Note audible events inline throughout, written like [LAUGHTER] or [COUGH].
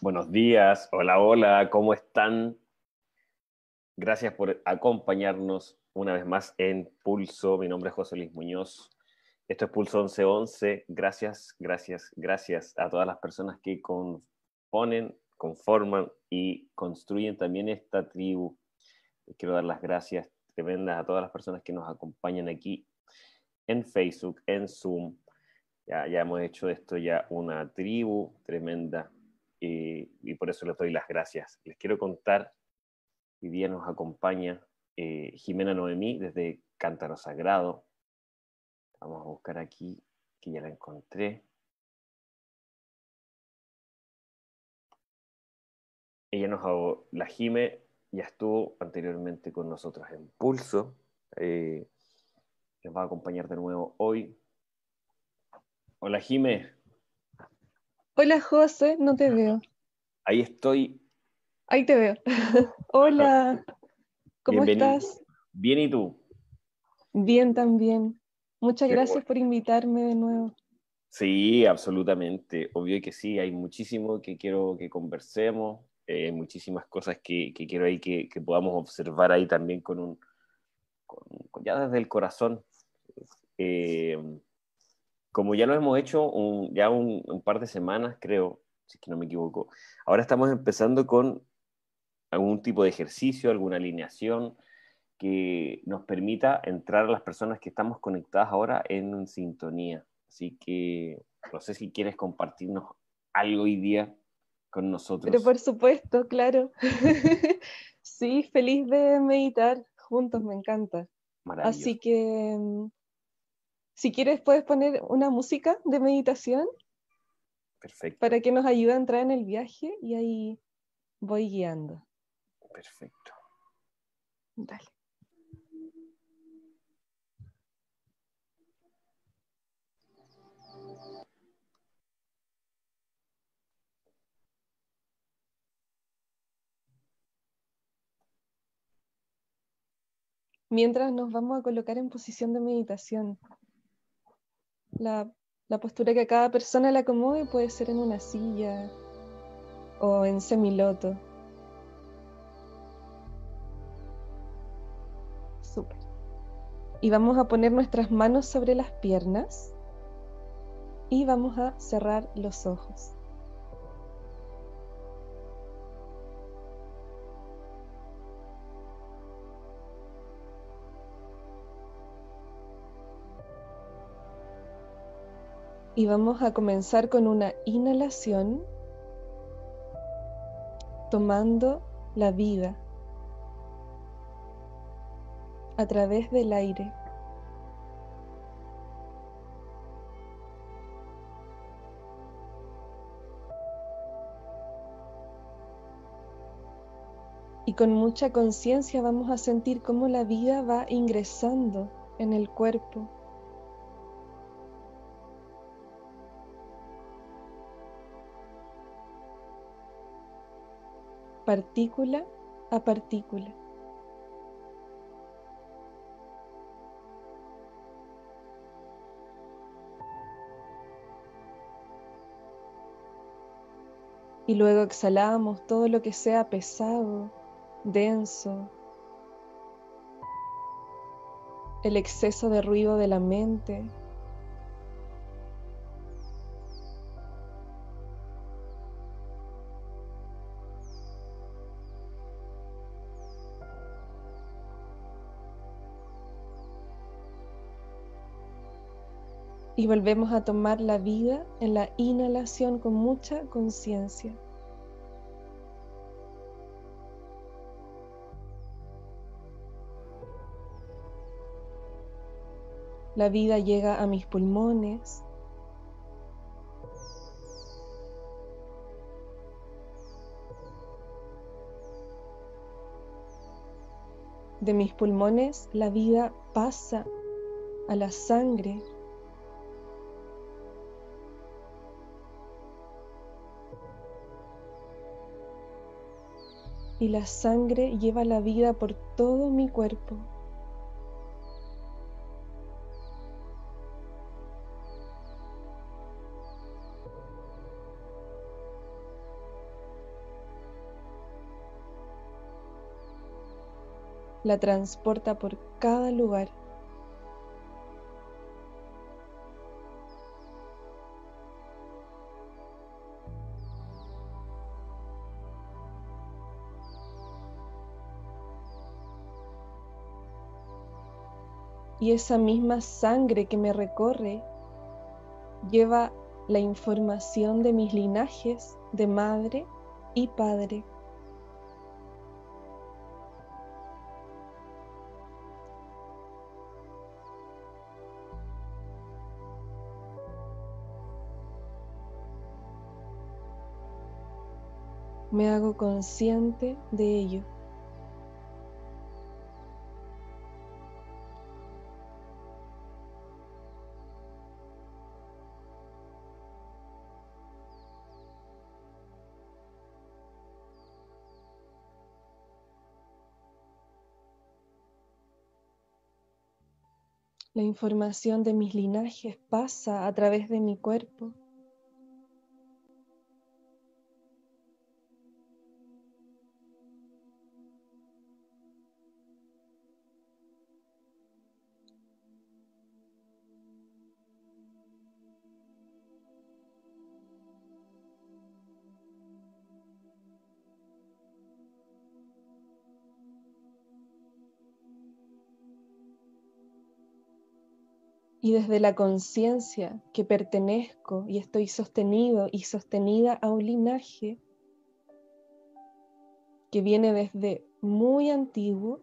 Buenos días, hola, hola, ¿cómo están? Gracias por acompañarnos una vez más en Pulso. Mi nombre es José Luis Muñoz. Esto es Pulso 1111. Gracias, gracias, gracias a todas las personas que componen, conforman y construyen también esta tribu. quiero dar las gracias tremendas a todas las personas que nos acompañan aquí en Facebook, en Zoom. Ya, ya hemos hecho esto ya una tribu tremenda y, por eso les doy las gracias. Les quiero contar, hoy día nos acompaña eh, Jimena Noemí desde Cántaro Sagrado. Vamos a buscar aquí, que ya la encontré. Ella nos la Jime ya estuvo anteriormente con nosotros en Pulso. Eh, nos va a acompañar de nuevo hoy. Hola Jime. Hola José, no te veo. Ahí estoy. Ahí te veo. [LAUGHS] Hola, ¿cómo estás? Bien, ¿y tú? Bien también. Muchas gracias por invitarme de nuevo. Sí, absolutamente. Obvio que sí, hay muchísimo que quiero que conversemos, eh, muchísimas cosas que, quiero ahí que, podamos observar ahí también con un, ya desde el corazón. Eh, como ya lo hemos hecho ya un, par de semanas, creo, si es que no me equivoco, ahora estamos empezando con algún tipo de ejercicio, alguna alineación que nos permita entrar a las personas que estamos conectadas ahora en sintonía. Así que no sé si quieres compartirnos algo hoy día con nosotros. Pero por supuesto, claro. [LAUGHS] sí, feliz de meditar juntos, me encanta. Así que mm, si quieres, puedes poner una música de meditación. Perfecto. Para que nos ayude a entrar en el viaje y ahí voy guiando. Perfecto. Dale. Mientras nos vamos a colocar en posición de meditación la, postura que a cada persona le acomode puede ser en una silla o en semiloto. Súper. Y vamos a poner nuestras manos sobre las piernas y vamos a cerrar los ojos. Y vamos a comenzar con una inhalación, tomando la vida a través del aire. Y con mucha conciencia vamos a sentir cómo la vida va ingresando en el cuerpo. Partícula a partícula. Y luego exhalamos todo lo que sea pesado, denso, el exceso de ruido de la mente, y volvemos a tomar la vida en la inhalación con mucha conciencia. La vida llega a mis pulmones. De mis pulmones la vida pasa a la sangre y la sangre lleva la vida por todo mi cuerpo. La transporta por cada lugar. Y esa misma sangre que me recorre lleva la información de mis linajes de madre y padre. Me hago consciente de ello. La información de mis linajes pasa a través de mi cuerpo. Y desde la conciencia que pertenezco y estoy sostenido y sostenida a un linaje que viene desde muy antiguo,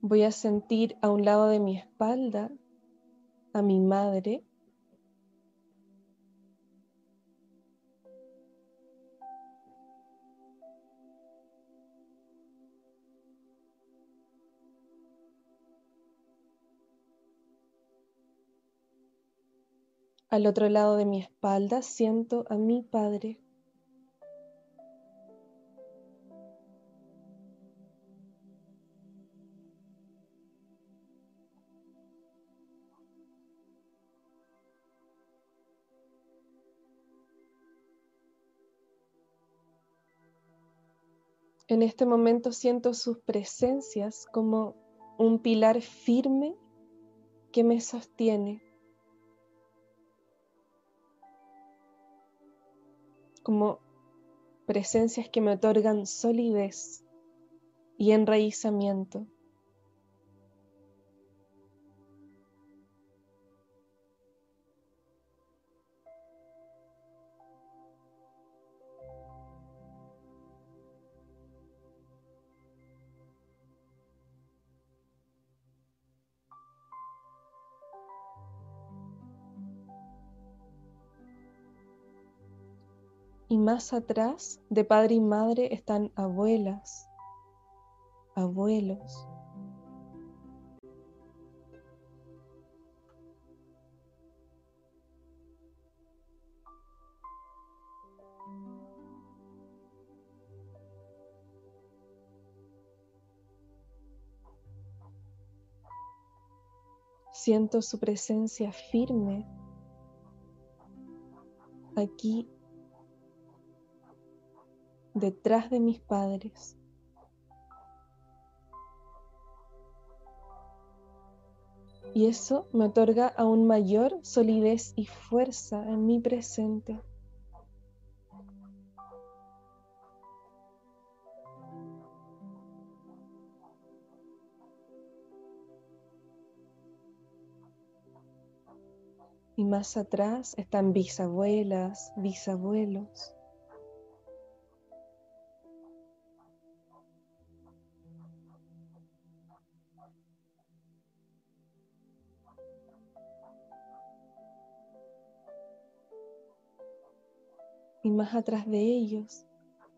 voy a sentir a un lado de mi espalda a mi madre Al otro lado de mi espalda siento a mi Padre. En este momento siento sus presencias como un pilar firme que me sostiene. Como presencias que me otorgan solidez y enraizamiento. Más atrás, de padre y madre, están abuelas, abuelos. Siento su presencia firme aquí detrás de mis padres. Y eso me otorga aún mayor solidez y fuerza en mi presente. Y más atrás están bisabuelas, bisabuelos. Y más atrás de ellos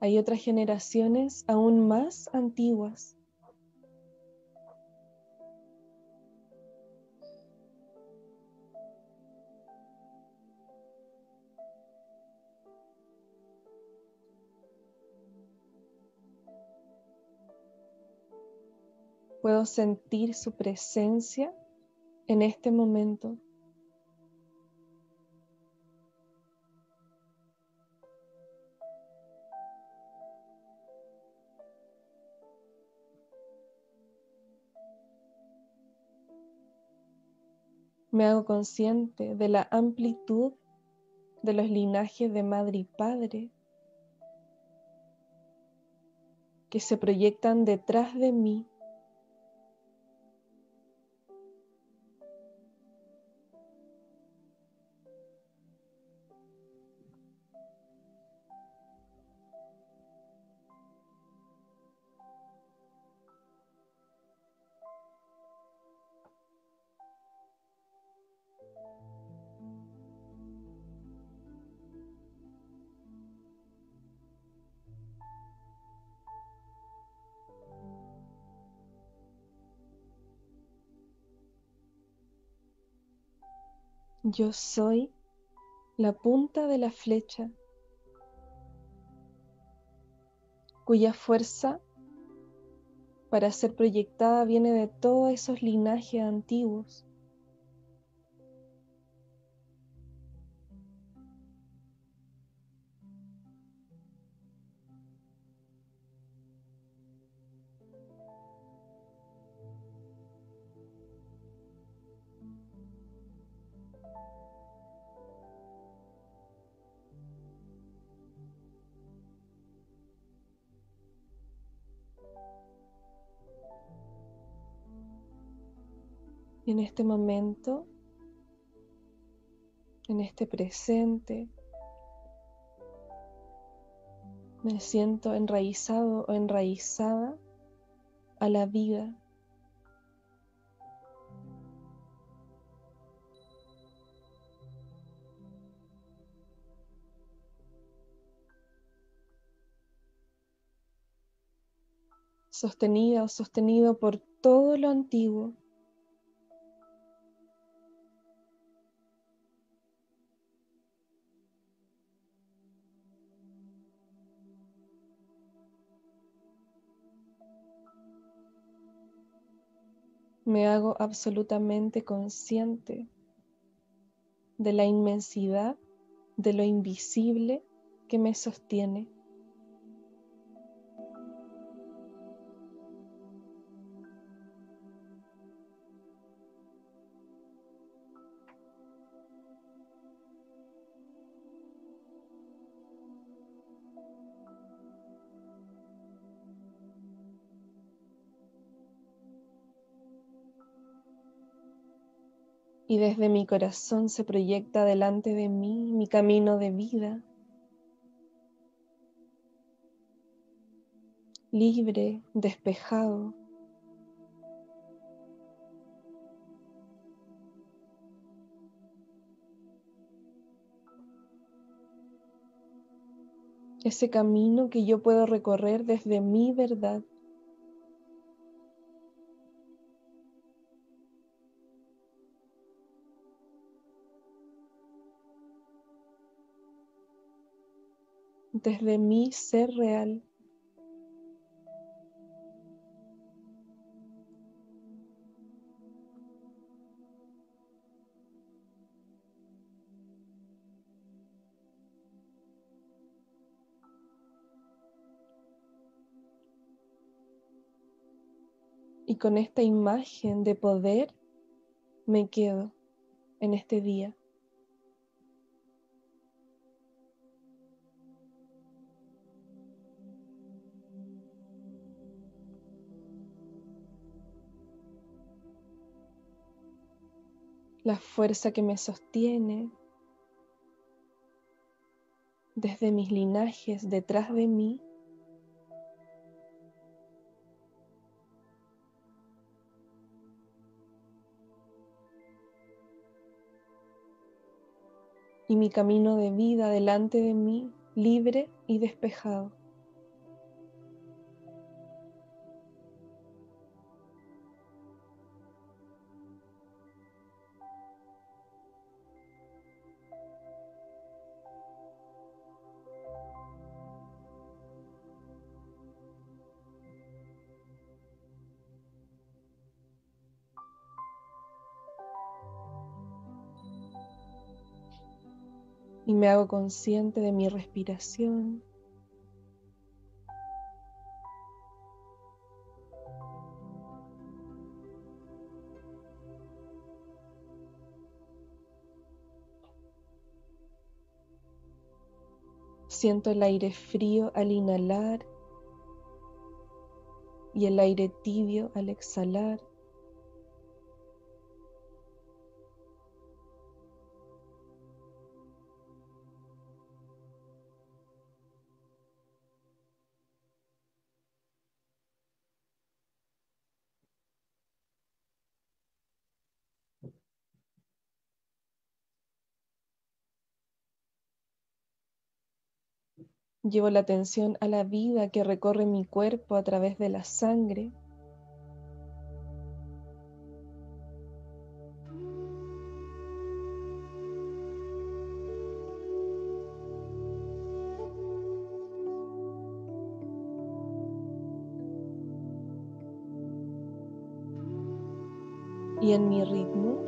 hay otras generaciones aún más antiguas. Puedo sentir su presencia en este momento. Me hago consciente de la amplitud de los linajes de madre y padre que se proyectan detrás de mí Yo soy la punta de la flecha cuya fuerza para ser proyectada viene de todos esos linajes antiguos. En este momento, en este presente, me siento enraizado o enraizada a la vida. sostenida o sostenido por todo lo antiguo me hago absolutamente consciente de la inmensidad de lo invisible que me sostiene. Y desde mi corazón se proyecta delante de mí mi camino de vida, libre, despejado. Ese camino que yo puedo recorrer desde mi verdad. Desde mi ser real. Y con esta imagen de poder me quedo en este día. La fuerza que me sostiene desde mis linajes detrás de mí. Y mi camino de vida delante de mí, libre y despejado. y me hago consciente de mi respiración. Siento el aire frío al inhalar y el aire tibio al exhalar. Llevo la atención a la vida que recorre mi cuerpo a través de la sangre. Y en mi ritmo,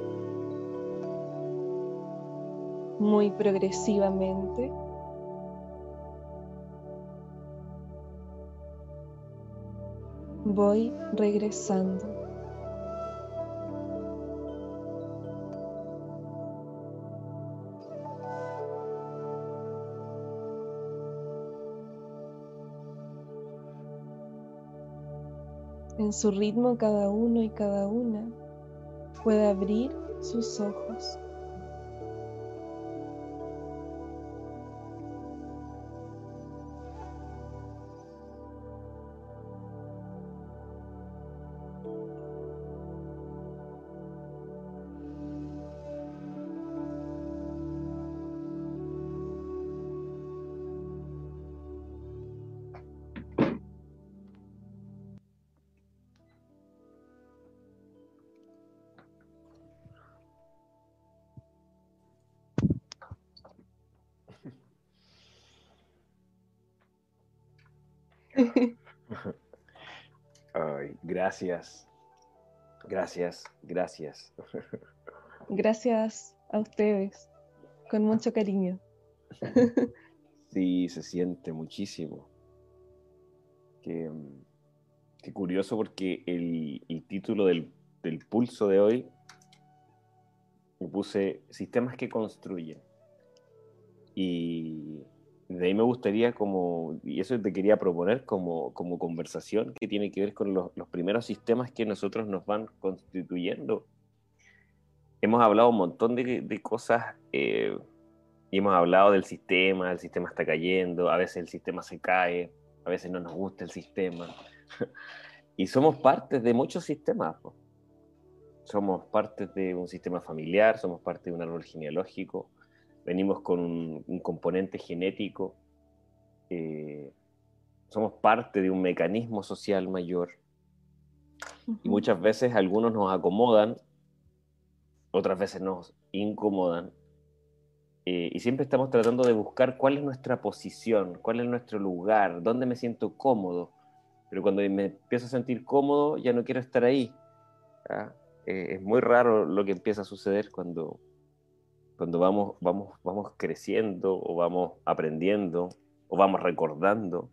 muy progresivamente, voy regresando. En su ritmo cada uno y cada una puede abrir sus ojos. Ay, gracias. Gracias, gracias. Gracias a ustedes, con mucho cariño. Sí, se siente muchísimo. Qué, curioso porque el, título del, del, pulso de hoy me puse Sistemas que construyen. Y de ahí me gustaría como, y eso te quería proponer como, como conversación que tiene que ver con los, primeros sistemas que nosotros nos van constituyendo. Hemos hablado un montón de, cosas eh, y hemos hablado del sistema, el sistema está cayendo, a veces el sistema se cae, a veces no nos gusta el sistema. [LAUGHS] y somos parte de muchos sistemas. Somos parte de un sistema familiar, somos parte de un árbol genealógico, venimos con un, componente genético, eh, somos parte de un mecanismo social mayor y muchas veces algunos nos acomodan, otras veces nos incomodan eh, y siempre estamos tratando de buscar cuál es nuestra posición, cuál es nuestro lugar, dónde me siento cómodo. Pero cuando me empiezo a sentir cómodo, ya no quiero estar ahí. Eh, es muy raro lo que empieza a suceder cuando, cuando vamos, vamos, vamos creciendo o vamos aprendiendo o vamos recordando,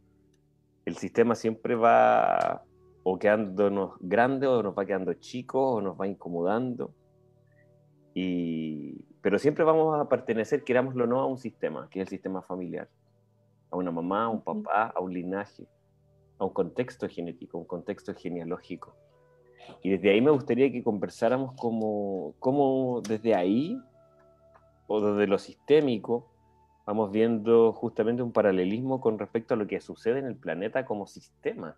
el sistema siempre va o quedándonos grande o nos va quedando chico o nos va incomodando. Y, pero siempre vamos a pertenecer, querámoslo o no, a un sistema, que es el sistema familiar, a una mamá, a un papá, a un linaje, a un contexto genético, un contexto genealógico. Y desde ahí me gustaría que conversáramos como, como desde ahí o desde lo sistémico, vamos viendo justamente un paralelismo con respecto a lo que sucede en el planeta como sistema.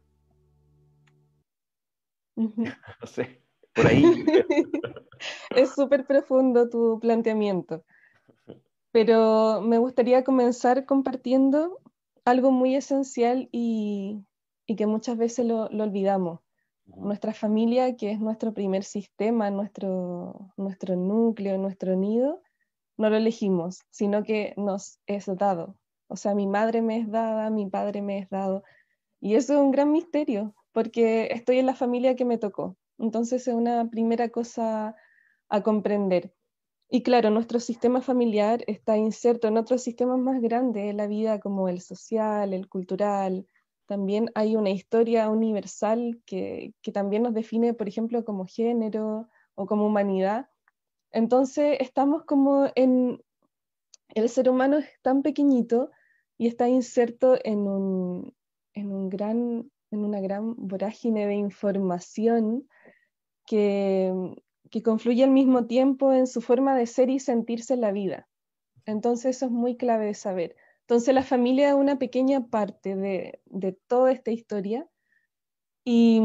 [LAUGHS] no sé, por ahí. [LAUGHS] es súper profundo tu planteamiento, pero me gustaría comenzar compartiendo algo muy esencial y, que muchas veces lo, olvidamos. Nuestra familia, que es nuestro primer sistema, nuestro, nuestro núcleo, nuestro nido, no lo elegimos, sino que nos es dado. O sea, mi madre me es dada, mi padre me es dado. Y eso es un gran misterio, porque estoy en la familia que me tocó. Entonces es una primera cosa a comprender. Y claro, nuestro sistema familiar está inserto en otros sistemas más grandes de la vida, como el social, el cultural. También hay una historia universal que, que también nos define, por ejemplo, como género o como humanidad, entonces estamos como en, el ser humano es tan pequeñito y está inserto en, un, en, un gran, en una gran vorágine de información que, que confluye al mismo tiempo en su forma de ser y sentirse en la vida. Entonces eso es muy clave de saber. Entonces la familia es una pequeña parte de, de toda esta historia y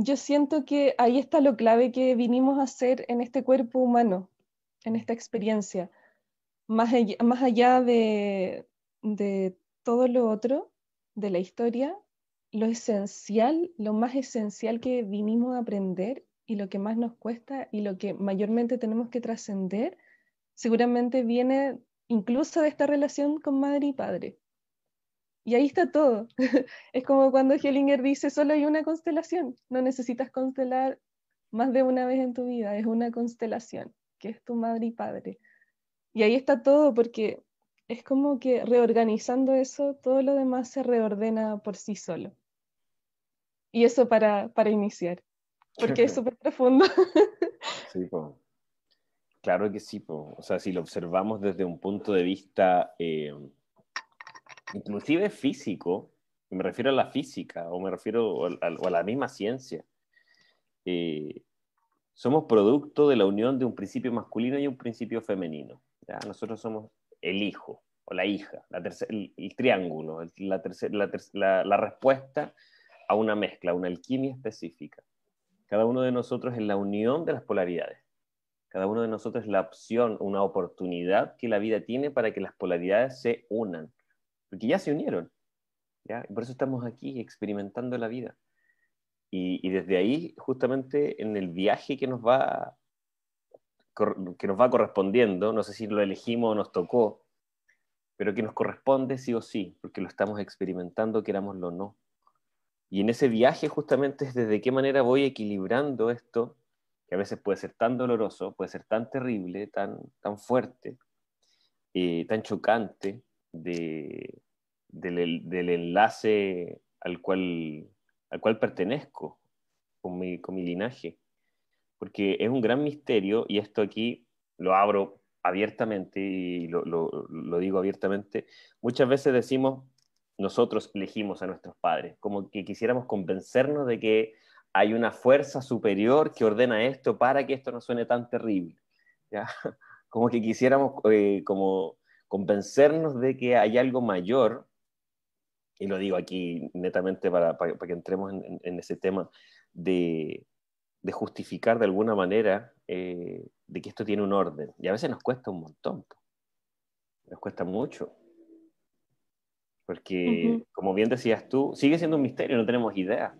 yo siento que ahí está lo clave que vinimos a hacer en este cuerpo humano, en esta experiencia. Más allá, más allá de, de todo lo otro, de la historia, lo esencial, lo más esencial que vinimos a aprender y lo que más nos cuesta y lo que mayormente tenemos que trascender, seguramente viene incluso de esta relación con madre y padre. Y ahí está todo. [LAUGHS] es como cuando Hellinger dice, solo hay una constelación, no necesitas constelar más de una vez en tu vida, es una constelación, que es tu madre y padre. Y ahí está todo porque es como que reorganizando eso, todo lo demás se reordena por sí solo. Y eso para, para iniciar, porque es súper profundo. [LAUGHS] sí, claro que sí. O sea, si lo observamos desde un punto de vista eh, inclusive físico, me refiero a la física o me refiero a, la misma ciencia, eh, somos producto de la unión de un principio masculino y un principio femenino. Nosotros somos el hijo o la hija, el, triángulo, la, la respuesta a una mezcla, a una alquimia específica. Cada uno de nosotros es la unión de las polaridades. Cada uno de nosotros es la opción, una oportunidad que la vida tiene para que las polaridades se unan porque ya se unieron. ¿ya? por eso estamos aquí experimentando la vida. Y, desde ahí, justamente en el viaje que nos va que nos va correspondiendo, no sé si lo elegimos o nos tocó, pero que nos corresponde sí o sí, porque lo estamos experimentando, querámoslo o no. Y en ese viaje justamente es desde qué manera voy equilibrando esto, que a veces puede ser tan doloroso, puede ser tan terrible, tan, tan fuerte, eh, tan chocante, de, del, enlace al cual, al cual pertenezco con mi, con mi linaje. Porque es un gran misterio, y esto aquí lo abro abiertamente y lo, lo, lo, digo abiertamente, muchas veces decimos, nosotros elegimos a nuestros padres, como que quisiéramos convencernos de que hay una fuerza superior que ordena esto para que esto no suene tan terrible. ¿ya? [LAUGHS] Como que quisiéramos eh, como convencernos de que hay algo mayor, y lo digo aquí netamente para, para, que entremos en, en, ese tema, de, de, justificar de alguna manera eh, de que esto tiene un orden. Y a veces nos cuesta un montón, nos cuesta mucho. Porque, como bien decías tú, sigue siendo un misterio, no tenemos idea.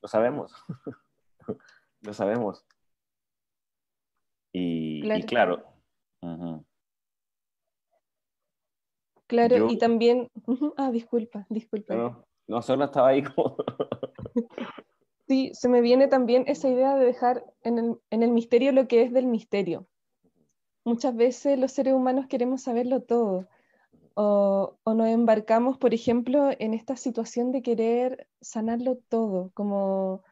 Lo sabemos. [LAUGHS] lo sabemos. Y claro. Y claro Claro, y también, ah, disculpa, disculpa. No, no, solo estaba ahí como... [LAUGHS] sí, se me viene también esa idea de dejar en el, en el misterio lo que es del misterio. Muchas veces los seres humanos queremos saberlo todo, o, o, nos embarcamos, por ejemplo, en esta situación de querer sanarlo todo, como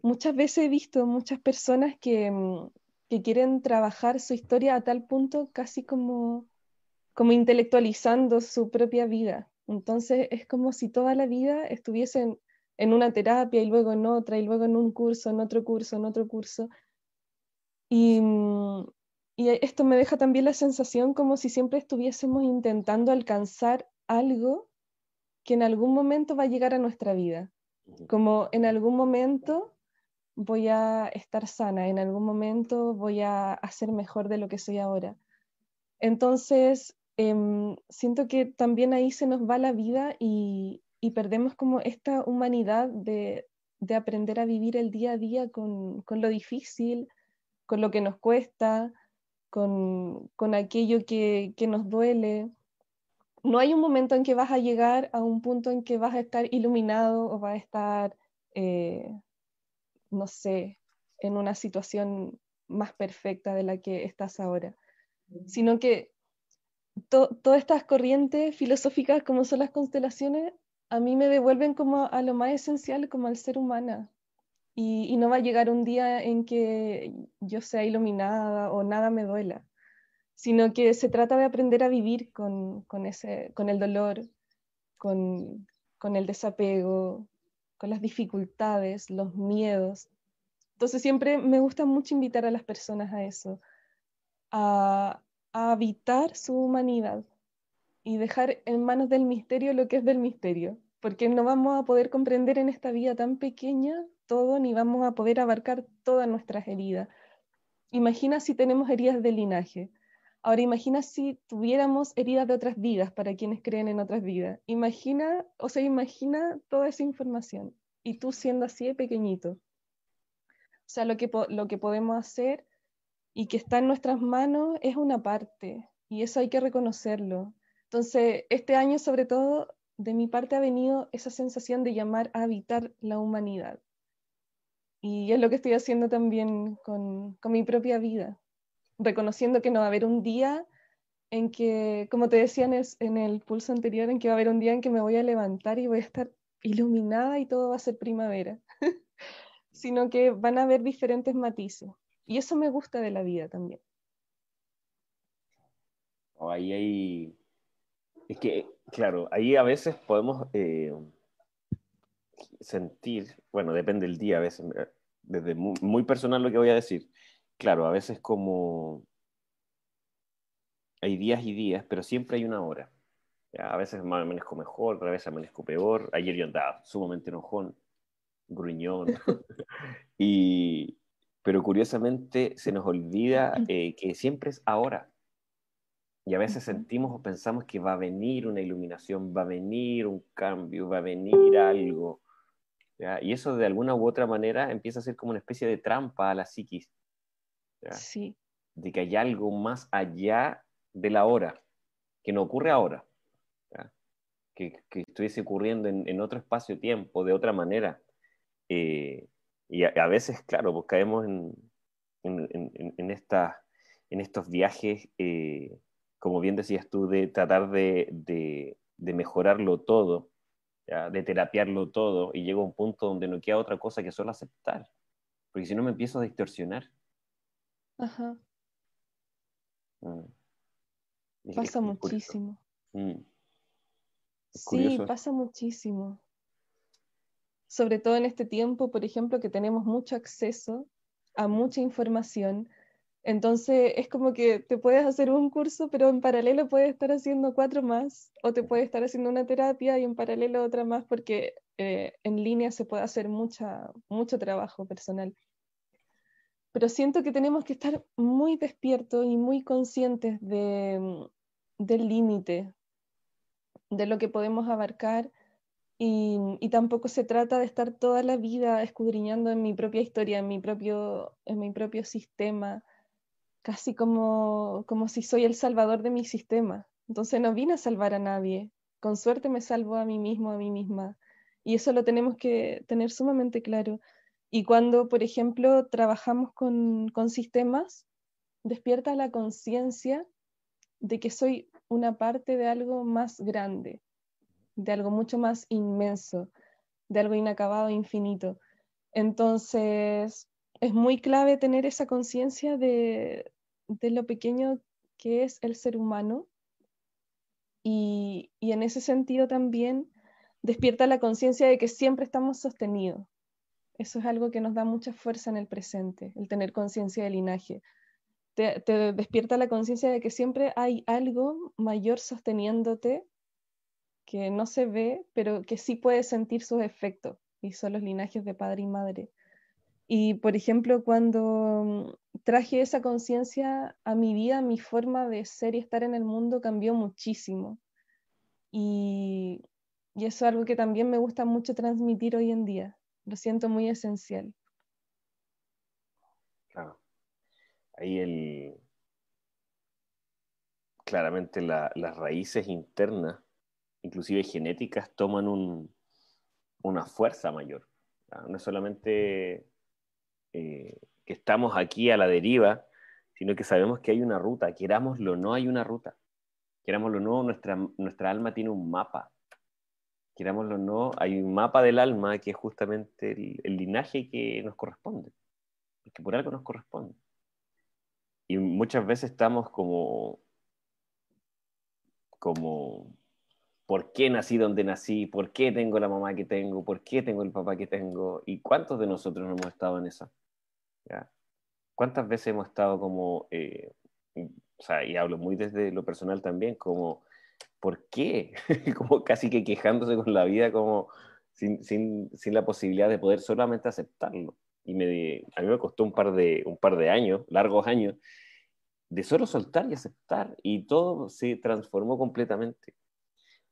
muchas veces he visto muchas personas que, mm, que quieren trabajar su historia a tal punto casi como como intelectualizando su propia vida. Entonces es como si toda la vida estuviesen en una terapia y luego en otra, y luego en un curso, en otro curso, en otro curso. Y, mm, y esto me deja también la sensación como si siempre estuviésemos intentando alcanzar algo que en algún momento va a llegar a nuestra vida. Como en algún momento voy a estar sana, en algún momento voy a hacer mejor de lo que soy ahora. Entonces, Em, siento que también ahí se nos va la vida y, perdemos como esta humanidad de, aprender a vivir el día a día con, lo difícil, con lo que nos cuesta, con, aquello que, nos duele. No hay un momento en que vas a llegar a un punto en que vas a estar iluminado o vas a estar, eh, no sé, en una situación más perfecta de la que estás ahora, sino que todas estas corrientes filosóficas como son las constelaciones, a mí me devuelven como a lo más esencial, como al ser humana. Y, no va a llegar un día en que yo sea iluminada o nada me duela, sino que se trata de aprender a vivir con, ese, con el dolor, con, con el desapego, con las dificultades, los miedos. Entonces siempre me gusta mucho invitar a las personas a eso, a, habitar su humanidad y dejar en manos del misterio lo que es del misterio, porque no vamos a poder comprender en esta vida tan pequeña todo, ni vamos a poder abarcar todas nuestras heridas. Imagina si tenemos heridas de linaje. Ahora imagina si tuviéramos heridas de otras vidas para quienes creen en otras vidas. Imagina, o sea, imagina toda esa información y tú siendo así de pequeñito. O sea, lo que, lo que podemos hacer y que está en nuestras manos es una parte y eso hay que reconocerlo. Entonces, este año sobre todo, de mi parte ha venido esa sensación de llamar a habitar la humanidad. Y es lo que estoy haciendo también con, con mi propia vida reconociendo que no va a haber un día en que, como te decía en el, pulso anterior, en que va a haber un día en que me voy a levantar y voy a estar iluminada y todo va a ser primavera, [LAUGHS] sino que van a haber diferentes matices. Y eso me gusta de la vida también. ahí hay... Es que, claro, ahí a veces podemos eh, sentir, bueno, depende del día a veces, desde muy personal lo que voy a decir, claro, a veces como hay días y días, pero siempre hay una hora. A veces amanezco mejor, a veces amanezco peor. Ayer yo andaba sumamente enojón, gruñón. [LAUGHS] y, pero curiosamente se nos olvida eh, que siempre es ahora. Y a veces sentimos o pensamos que va a venir una iluminación, va a venir un cambio, va a venir algo. Y eso de alguna u otra manera empieza a ser como una especie de trampa a la psiquis. Sí. De que hay algo más allá de la hora, que no ocurre ahora, que, que, estuviese ocurriendo en, otro espacio-tiempo, de otra manera. Eh, y a, veces, claro, pues caemos en, en, en, esta, en estos viajes, eh, como bien decías tú, de tratar de, de, de mejorarlo todo, de terapiarlo todo, y llega un punto donde no queda otra cosa que solo aceptar, porque si no me empiezo a distorsionar. Ajá. Mm. Pasa muchísimo. Mm. Sí, pasa muchísimo. Sobre todo en este tiempo, por ejemplo, que tenemos mucho acceso a mucha información. Entonces es como que te puedes hacer un curso, pero en paralelo puedes estar haciendo cuatro más, o te puedes estar haciendo una terapia y en paralelo otra más, porque eh, en línea se puede hacer mucha, mucho trabajo personal pero siento que tenemos que estar muy despiertos y muy conscientes de, del límite, de lo que podemos abarcar. Y, tampoco se trata de estar toda la vida escudriñando en mi propia historia, en mi propio, en mi propio sistema, casi como, como si soy el salvador de mi sistema. Entonces no vine a salvar a nadie, con suerte me salvo a mí mismo, a mí misma. Y eso lo tenemos que tener sumamente claro. Y cuando, por ejemplo, trabajamos con, sistemas, despierta la conciencia de que soy una parte de algo más grande, de algo mucho más inmenso, de algo inacabado, infinito. Entonces, es muy clave tener esa conciencia de, de, lo pequeño que es el ser humano y, y en ese sentido también despierta la conciencia de que siempre estamos sostenidos, eso es algo que nos da mucha fuerza en el presente, el tener conciencia del linaje. Te, despierta la conciencia de que siempre hay algo mayor sosteniéndote que no se ve, pero que sí puedes sentir sus efectos, y son los linajes de padre y madre. Y, por ejemplo, cuando traje esa conciencia a mi vida, mi forma de ser y estar en el mundo cambió muchísimo. Y, y eso es algo que también me gusta mucho transmitir hoy en día, lo siento muy esencial. Claro. Ahí el... Claramente las raíces internas, inclusive genéticas, toman una fuerza mayor. No es solamente eh, que estamos aquí a la deriva, sino que sabemos que hay una ruta, querámoslo o no, hay una ruta. Querámoslo o no, nuestra, nuestra alma tiene un mapa querámoslo o no, hay un mapa del alma que es justamente el, linaje que nos corresponde, que por algo nos corresponde. Y muchas veces estamos como, como por qué nací donde nací, por qué tengo la mamá que tengo, por qué tengo el papá que tengo, y cuántos de nosotros no hemos estado en eso. ¿Cuántas veces hemos estado como, eh, o sea, y hablo muy desde lo personal también, como, ¿por qué? [LAUGHS] como casi que quejándose con la vida, como sin, sin, sin, la posibilidad de poder solamente aceptarlo. Y me, a mí me costó un par, de, un par de años, largos años, de solo soltar y aceptar, y todo se transformó completamente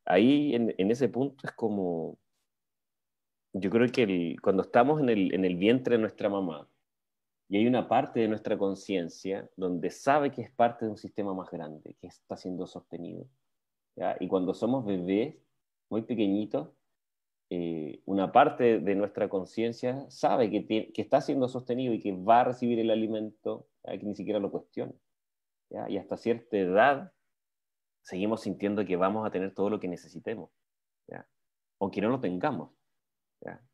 ahí en, ese punto es como, yo creo que cuando estamos en el, en el vientre de nuestra mamá y hay una parte de nuestra conciencia donde sabe que es parte de un sistema más grande, que está siendo sostenido. Y cuando somos bebés muy pequeñitos, eh, una parte de nuestra conciencia sabe que, que, está siendo sostenido y que va a recibir el alimento, que ni siquiera lo cuestiona. Y hasta cierta edad seguimos sintiendo que vamos a tener todo lo que necesitemos, aunque no lo tengamos.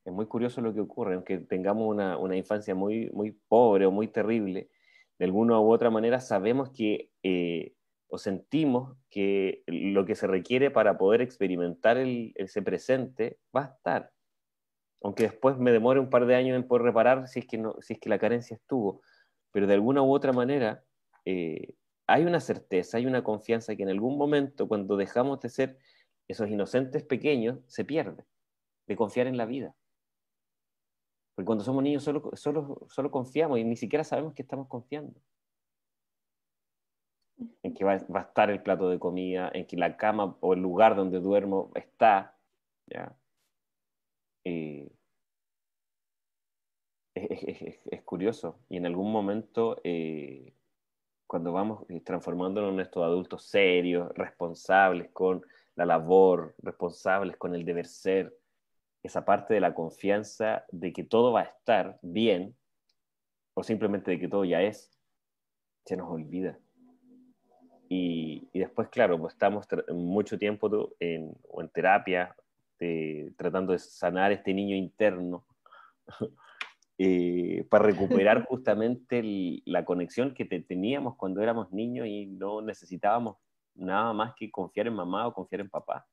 Es muy curioso lo que ocurre, aunque tengamos una, una, infancia muy, muy pobre o muy terrible, de alguna u otra manera sabemos que eh, o sentimos que lo que se requiere para poder experimentar el, ese presente va a estar. Aunque después me demore un par de años en poder reparar si es que, no, si es que la carencia estuvo, pero de alguna u otra manera eh, hay una certeza, hay una confianza que en algún momento, cuando dejamos de ser esos inocentes pequeños, se pierde, de confiar en la vida. Porque cuando somos niños solo, solo, solo confiamos y ni siquiera sabemos que estamos confiando. En que va, a estar el plato de comida, en que la cama o el lugar donde duermo está. ¿ya? Eh, es, curioso. Y en algún momento eh, cuando vamos eh, transformándonos en estos adultos serios, responsables con la labor, responsables con el deber ser, esa parte de la confianza de que todo va a estar bien, o simplemente de que todo ya es, se nos olvida. Y, después, claro, pues estamos mucho tiempo en, en terapia, tratando de sanar este niño interno [LAUGHS] Eh, para recuperar [LAUGHS] justamente la conexión que teníamos cuando éramos niños y no necesitábamos nada más que confiar en mamá o confiar en papá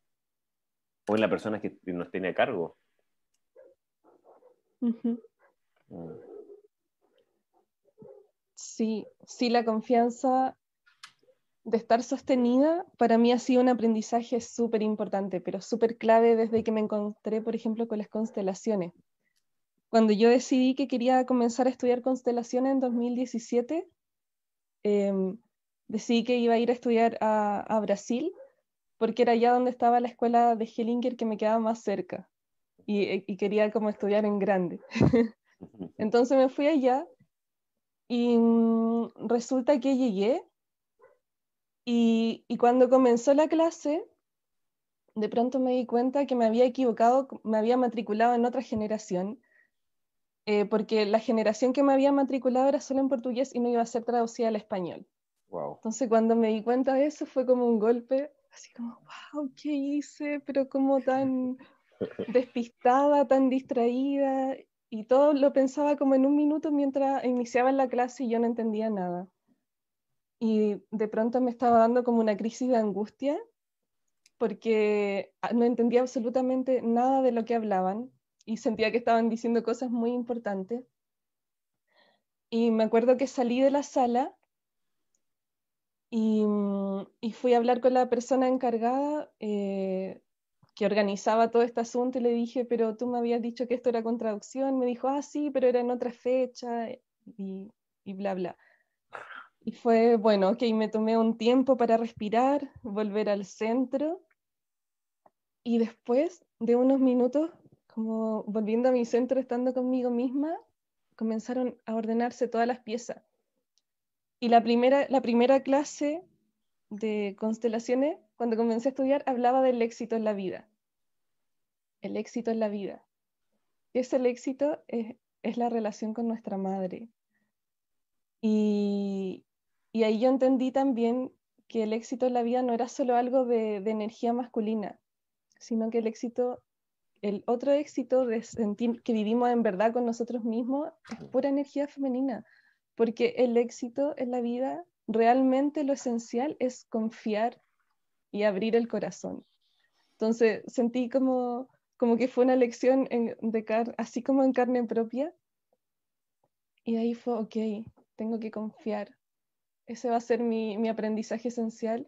o en la persona que nos tiene a cargo. Mm. Sí, sí, la confianza de estar sostenida para mí ha sido un aprendizaje súper importante, pero súper clave desde que me encontré, por ejemplo, con las constelaciones cuando yo decidí que quería comenzar a estudiar constelaciones en 2017, em, decidí que iba a ir a estudiar a, Brasil, porque era allá donde estaba la escuela de Hellinger que me quedaba más cerca y, quería como estudiar en grande. [LAUGHS] Entonces me fui allá y mm, resulta que llegué y, y cuando comenzó la clase, de pronto me di cuenta que me había equivocado, me había matriculado en otra generación eh, porque la generación que me había matriculado era solo en portugués y no iba a ser traducida al español. Entonces cuando me di cuenta de eso fue como un golpe, así como, wow, ¿qué hice? Pero como tan [LAUGHS] despistada, tan distraída, y todo lo pensaba como en un minuto mientras iniciaba la clase y yo no entendía nada. Y de pronto me estaba dando como una crisis de angustia porque ah, no entendía absolutamente nada de lo que hablaban y sentía que estaban diciendo cosas muy importantes. Y me acuerdo que salí de la sala y, y fui a hablar con la persona encargada eh, que organizaba todo este asunto y le dije, pero tú me habías dicho que esto era con traducción. Me dijo, ah, sí, pero era en otra fecha y, y bla, bla. Y fue, bueno, ok, me tomé un tiempo para respirar, volver al centro. Y después de unos minutos como volviendo a mi centro, estando conmigo misma, comenzaron a ordenarse todas las piezas. Y la primera, la primera clase de constelaciones, cuando comencé a estudiar, hablaba del éxito en la vida. El éxito en la vida. Y ese el éxito es, es la relación con nuestra madre. Y, y, ahí yo entendí también que el éxito en la vida no era solo algo de, de energía masculina, sino que el éxito el otro éxito de sentir que vivimos en verdad con nosotros mismos es pura energía femenina, porque el éxito en la vida, realmente lo esencial es confiar y abrir el corazón. Entonces sentí como, como que fue una lección de car así como en carne propia. Y ahí fue, ok, tengo que confiar. Ese va a ser mi, mi aprendizaje esencial.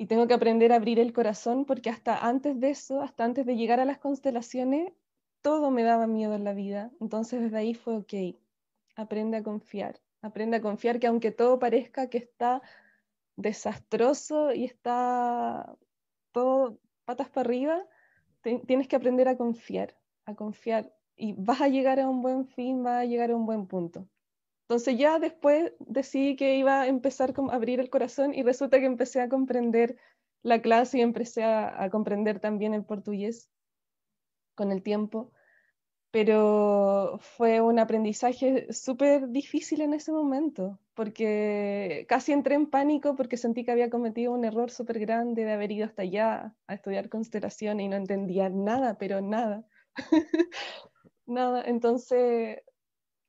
Y tengo que aprender a abrir el corazón porque hasta antes de eso, hasta antes de llegar a las constelaciones, todo me daba miedo en la vida. Entonces desde ahí fue, ok, aprende a confiar. Aprende a confiar que aunque todo parezca que está desastroso y está todo patas para arriba, tienes que aprender a confiar, a confiar y vas a llegar a un buen fin, vas a llegar a un buen punto. Entonces ya después decidí que iba a empezar a abrir el corazón y resulta que empecé a comprender la clase y empecé a, comprender también el portugués con el tiempo pero fue un aprendizaje súper difícil en ese momento, porque casi entré en pánico porque sentí que había cometido un error súper grande de haber ido hasta allá a estudiar constelación y no entendía nada, pero nada. [LAUGHS] nada, entonces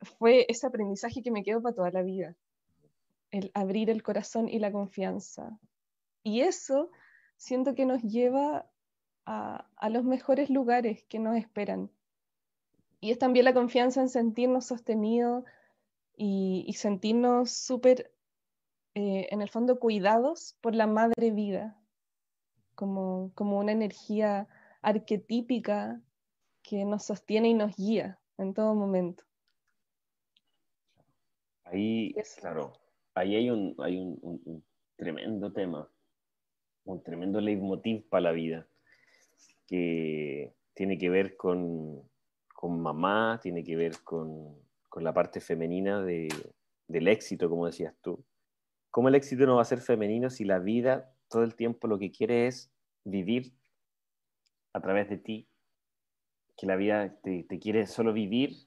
fue ese aprendizaje que me quedó para toda la vida, el abrir el corazón y la confianza. Y eso siento que nos lleva a, los mejores lugares que nos esperan y es también la confianza en sentirnos sostenidos y, sentirnos súper, eh, en el fondo, cuidados por la madre vida, como, como una energía arquetípica que nos sostiene y nos guía en todo momento. Ahí, claro, ahí hay un, hay un, tremendo tema, un tremendo leitmotiv para la vida, que tiene que ver con, con mamá, tiene que ver con, la parte femenina del éxito, como decías tú. ¿Cómo el éxito no va a ser femenino si la vida todo el tiempo lo que quiere es vivir a través de ti? Que la vida te, quiere solo vivir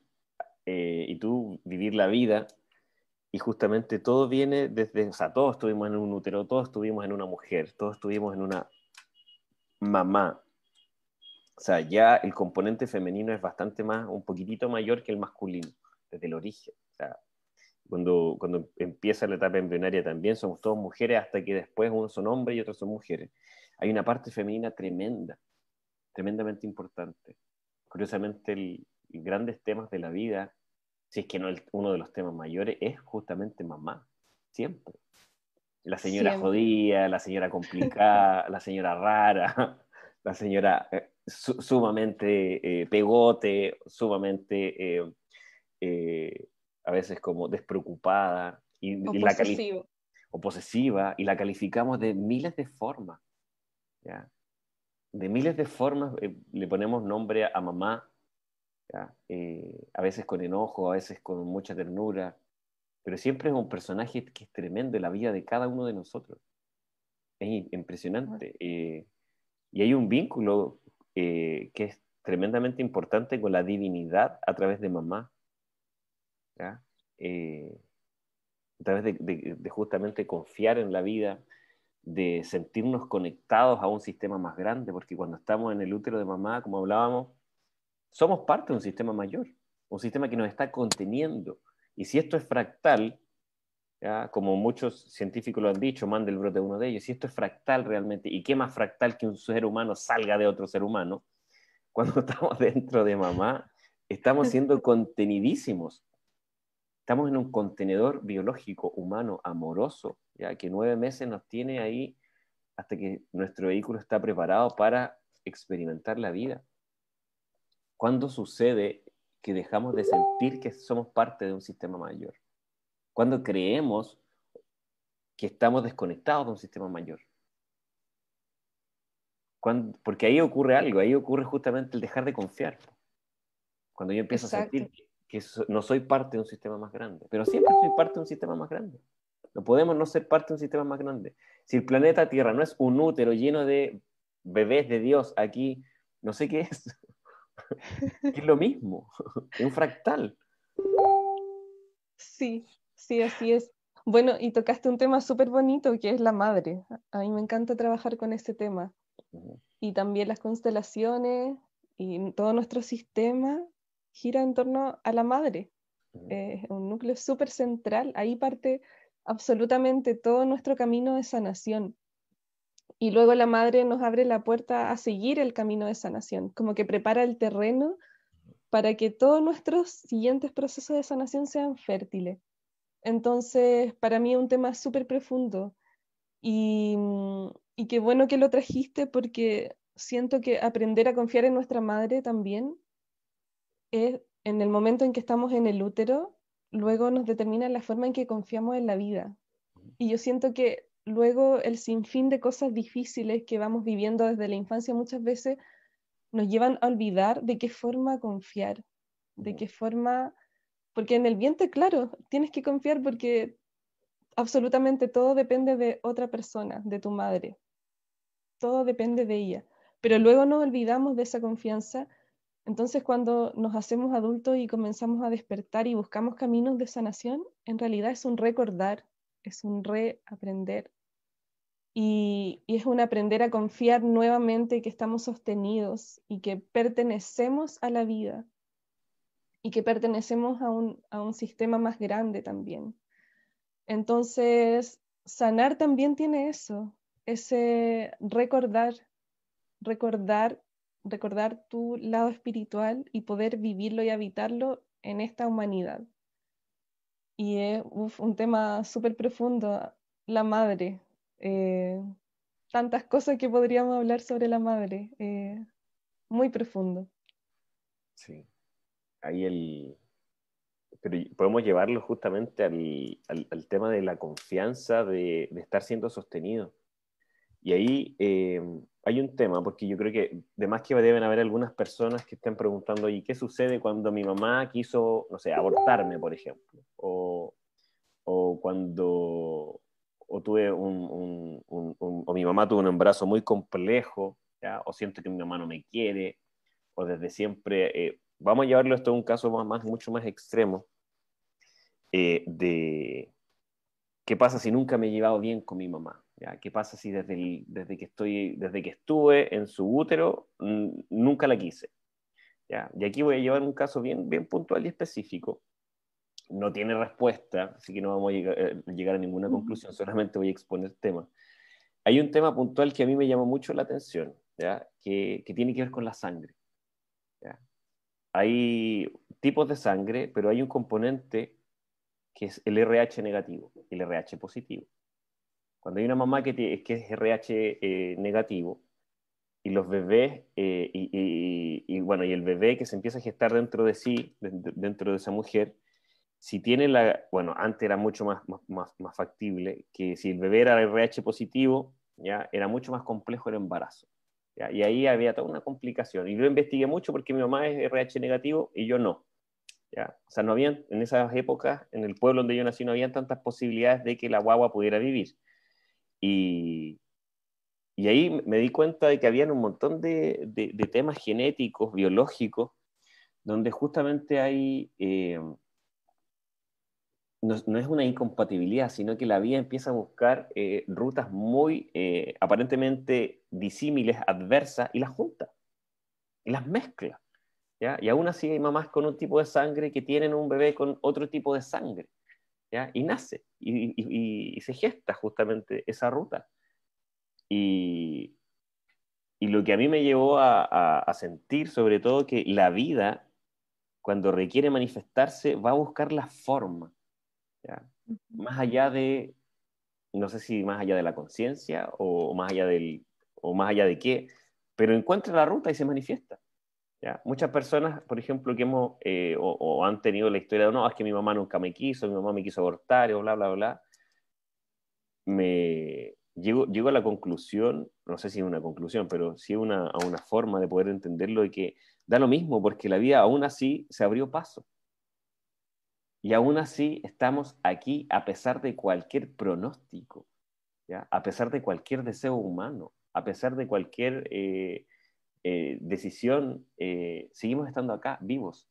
eh, y tú vivir la vida. Y justamente todo viene desde, o sea, todos estuvimos en un útero, todos estuvimos en una mujer, todos estuvimos en una mamá, o sea, ya el componente femenino es bastante más, un poquitito mayor que el masculino, desde el origen. O sea, cuando, cuando empieza la etapa embrionaria también somos todos mujeres hasta que después unos son hombres y otros son mujeres. Hay una parte femenina tremenda, tremendamente importante. Curiosamente, el, grandes temas de la vida, si es que no uno de los temas mayores, es justamente mamá, siempre. La señora jodida, la señora complicada, [LAUGHS] la señora rara, [LAUGHS] la señora eh, sumamente eh, pegote, sumamente eh, a veces como despreocupada y, o, la o posesiva y la calificamos de miles de formas. ¿ya? De miles de formas le ponemos nombre a, mamá, a veces con enojo, a veces con mucha ternura, pero siempre es un personaje que es tremendo en la vida de cada uno de nosotros. Es impresionante. y hay un vínculo eh, que es tremendamente importante con la divinidad a través de mamá. Eh, a través de, justamente confiar en la vida, de sentirnos conectados a un sistema más grande, porque cuando estamos en el útero de mamá, como hablábamos, somos parte de un sistema mayor, un sistema que nos está conteniendo. Y si esto es fractal, como muchos científicos lo han dicho, Mandelbrot de uno de ellos, si esto es fractal realmente, ¿y qué más fractal que un ser humano salga de otro ser humano? Cuando [LAUGHS] estamos dentro de mamá, estamos siendo [LAUGHS] contenidísimos. Estamos en un contenedor biológico humano amoroso, ya que nueve meses nos tiene ahí hasta que nuestro vehículo está preparado para experimentar la vida. ¿Cuándo sucede que dejamos de sentir que somos parte de un sistema mayor? cuando creemos que estamos desconectados de un sistema mayor. porque ahí ocurre algo, ahí ocurre justamente el dejar de confiar. Cuando yo empiezo a sentir que no soy parte de un sistema más grande, pero siempre soy parte de un sistema más grande. No podemos no ser parte de un sistema más grande. Si el planeta Tierra no es un útero lleno de bebés de Dios aquí, no sé qué es. Es lo mismo, es [LAUGHS] un fractal. Sí, Sí, así es. Bueno, y tocaste un tema súper bonito que es la madre. A mí me encanta trabajar con ese tema. Y también las constelaciones y todo nuestro sistema gira en torno a la madre. Es un núcleo súper central. Ahí parte absolutamente todo nuestro camino de sanación. Y luego la madre nos abre la puerta a seguir el camino de sanación, como que prepara el terreno para que todos nuestros siguientes procesos de sanación sean fértiles. Entonces, para mí es un tema súper profundo y, y qué bueno que lo trajiste porque siento que aprender a confiar en nuestra madre también es en el momento en que estamos en el útero, luego nos determina la forma en que confiamos en la vida. Y yo siento que luego el sinfín de cosas difíciles que vamos viviendo desde la infancia muchas veces nos llevan a olvidar de qué forma confiar, de qué forma, porque en el vientre, claro, tienes que confiar porque absolutamente todo depende de otra persona, de tu madre. Todo depende de ella. Pero luego nos olvidamos de esa confianza. Entonces cuando nos hacemos adultos y comenzamos a despertar y buscamos caminos de sanación, en realidad es un recordar, es un reaprender. Y, y es un aprender a confiar nuevamente que estamos sostenidos y que pertenecemos a la vida y que pertenecemos a un, a un sistema más grande también. Entonces, sanar también tiene eso, ese recordar, recordar, recordar tu lado espiritual y poder vivirlo y habitarlo en esta humanidad. Y es un tema súper profundo, la madre. Eh, tantas cosas que podríamos hablar sobre la madre, eh, muy profundo. Sí, ahí el, pero podemos llevarlo justamente al, tema de la confianza, de, estar siendo sostenido. Y ahí eh, hay un tema, porque yo creo que de más que deben haber algunas personas que estén preguntando, ¿y qué sucede cuando mi mamá quiso, no sé, abortarme, por ejemplo? O, cuando o tuve un, o mi mamá tuvo un embarazo muy complejo, o siento que mi mamá no me quiere, o desde siempre, eh, vamos a llevarlo esto a un caso más, mucho más extremo, eh, de qué pasa si nunca me he llevado bien con mi mamá. ¿Ya? ¿Qué pasa si desde, desde, que estoy, desde que estuve en su útero nunca la quise? ¿Ya? Y aquí voy a llevar un caso bien, bien puntual y específico. No tiene respuesta, así que no vamos a llegar, eh, llegar a ninguna conclusión, solamente voy a exponer temas. Hay un tema puntual que a mí me llama mucho la atención, ¿ya? Que, que tiene que ver con la sangre. ¿ya? Hay tipos de sangre, pero hay un componente que es el RH negativo el RH positivo. Cuando hay una mamá que, que es RH eh, negativo y los bebés, eh, y, bueno, y el bebé que se empieza a gestar dentro de sí, dentro de esa mujer, si tiene la, bueno, antes era mucho más, más, más factible, que si el bebé era RH positivo, ya era mucho más complejo el embarazo. Y ahí había toda una complicación. Y yo investigué mucho porque mi mamá es RH negativo y yo no. O sea, no habían, en esas épocas, en el pueblo donde yo nací, no habían tantas posibilidades de que la guagua pudiera vivir. Y, y ahí me di cuenta de que habían un montón de, temas genéticos, biológicos, donde justamente hay, eh, no, es una incompatibilidad, sino que la vida empieza a buscar eh, rutas muy eh, aparentemente disímiles, adversas, y las junta, y las mezcla. Y aún así hay mamás con un tipo de sangre que tienen un bebé con otro tipo de sangre, ¿ya? Y nace, y, se gesta justamente esa ruta. Y, lo que a mí me llevó a, sentir, sobre todo, que la vida, cuando requiere manifestarse, va a buscar la forma, Más allá de, no sé si más allá de la conciencia o más allá del, o más allá de qué, pero encuentra la ruta y se manifiesta. Muchas personas, por ejemplo, que hemos eh, o, han tenido la historia de no, es que mi mamá nunca me quiso, mi mamá me quiso abortar, o bla, bla, bla, me llego, llego a la conclusión, no sé si es una conclusión, pero sí una, a una forma de poder entenderlo de que da lo mismo, porque la vida aún así se abrió paso. Y aún así estamos aquí a pesar de cualquier pronóstico, ¿ya? a pesar de cualquier deseo humano, a pesar de cualquier... Eh, eh, decisión, eh, seguimos estando acá vivos.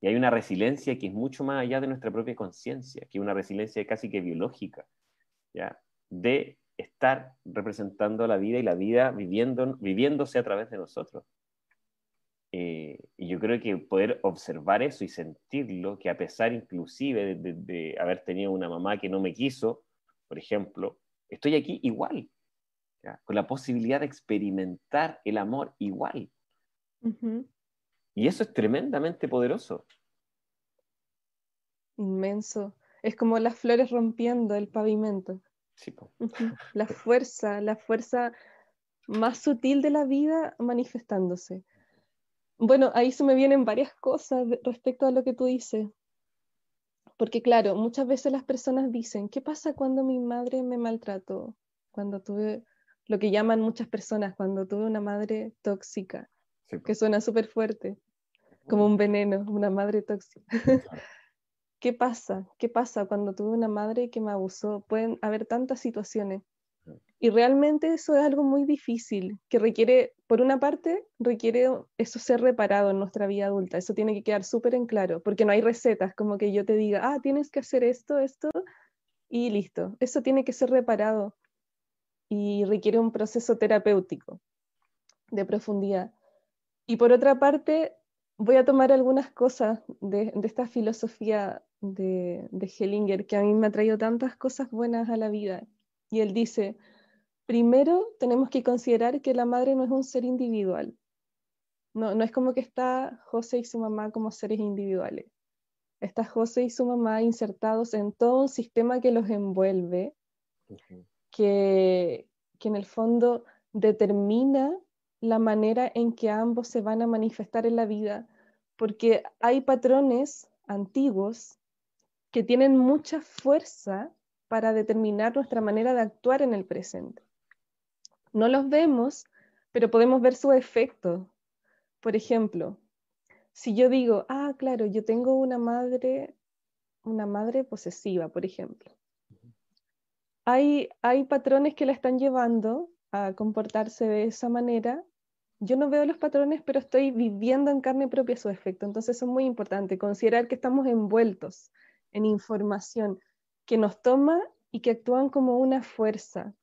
Y hay una resiliencia que es mucho más allá de nuestra propia conciencia, que es una resiliencia casi que biológica, ¿ya? de estar representando la vida y la vida viviendo, viviéndose a través de nosotros. Eh, y yo creo que poder observar eso y sentirlo, que a pesar inclusive de, de, haber tenido una mamá que no me quiso, por ejemplo, estoy aquí igual, con la posibilidad de experimentar el amor igual. Y eso es tremendamente poderoso. Inmenso. Es como las flores rompiendo el pavimento. La fuerza, la fuerza más sutil de la vida manifestándose. Bueno, ahí se me vienen varias cosas respecto a lo que tú dices. Porque claro, muchas veces las personas dicen, ¿qué pasa cuando mi madre me maltrató? Cuando tuve lo que llaman muchas personas, cuando tuve una madre tóxica, que suena súper fuerte, como un veneno, una madre tóxica. [LAUGHS] ¿Qué pasa? ¿Qué pasa cuando tuve una madre que me abusó? Pueden haber tantas situaciones. Y realmente eso es algo muy difícil, que requiere, por una parte, requiere eso ser reparado en nuestra vida adulta. Eso tiene que quedar súper en claro, porque no hay recetas como que yo te diga, ah, tienes que hacer esto, esto, y listo. Eso tiene que ser reparado y requiere un proceso terapéutico de profundidad. Y por otra parte, voy a tomar algunas cosas de, esta filosofía de, de Hellinger que a mí me ha traído tantas cosas buenas a la vida. Y él dice, primero tenemos que considerar que la madre no es un ser individual. No, no es como que está José y su mamá como seres individuales. Está José y su mamá insertados en todo un sistema que los envuelve, que, en el fondo determina la manera en que ambos se van a manifestar en la vida, porque hay patrones antiguos que tienen mucha fuerza para determinar nuestra manera de actuar en el presente. No los vemos, pero podemos ver su efecto. Por ejemplo, si yo digo, ah, claro, yo tengo una madre, una madre posesiva, por ejemplo. Hay, patrones que la están llevando a comportarse de esa manera yo no veo los patrones, pero estoy viviendo en carne propia su efecto. Entonces es muy importante considerar que estamos envueltos en información que nos toma y que actúan como una fuerza.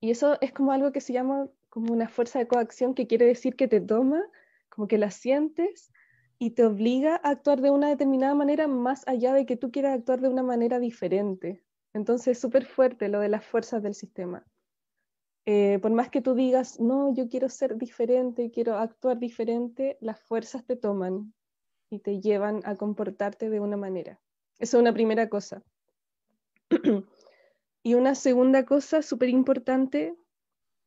Y eso es como algo que se llama como una fuerza de coacción, que quiere decir que te toma, como que la sientes y te obliga a actuar de una determinada manera más allá de que tú quieras actuar de una manera diferente. Entonces es súper fuerte lo de las fuerzas del sistema. Eh, por más que tú digas, no, yo quiero ser diferente, quiero actuar diferente, las fuerzas te toman y te llevan a comportarte de una manera. Esa es una primera cosa. [CLEARS THROAT] y una segunda cosa súper importante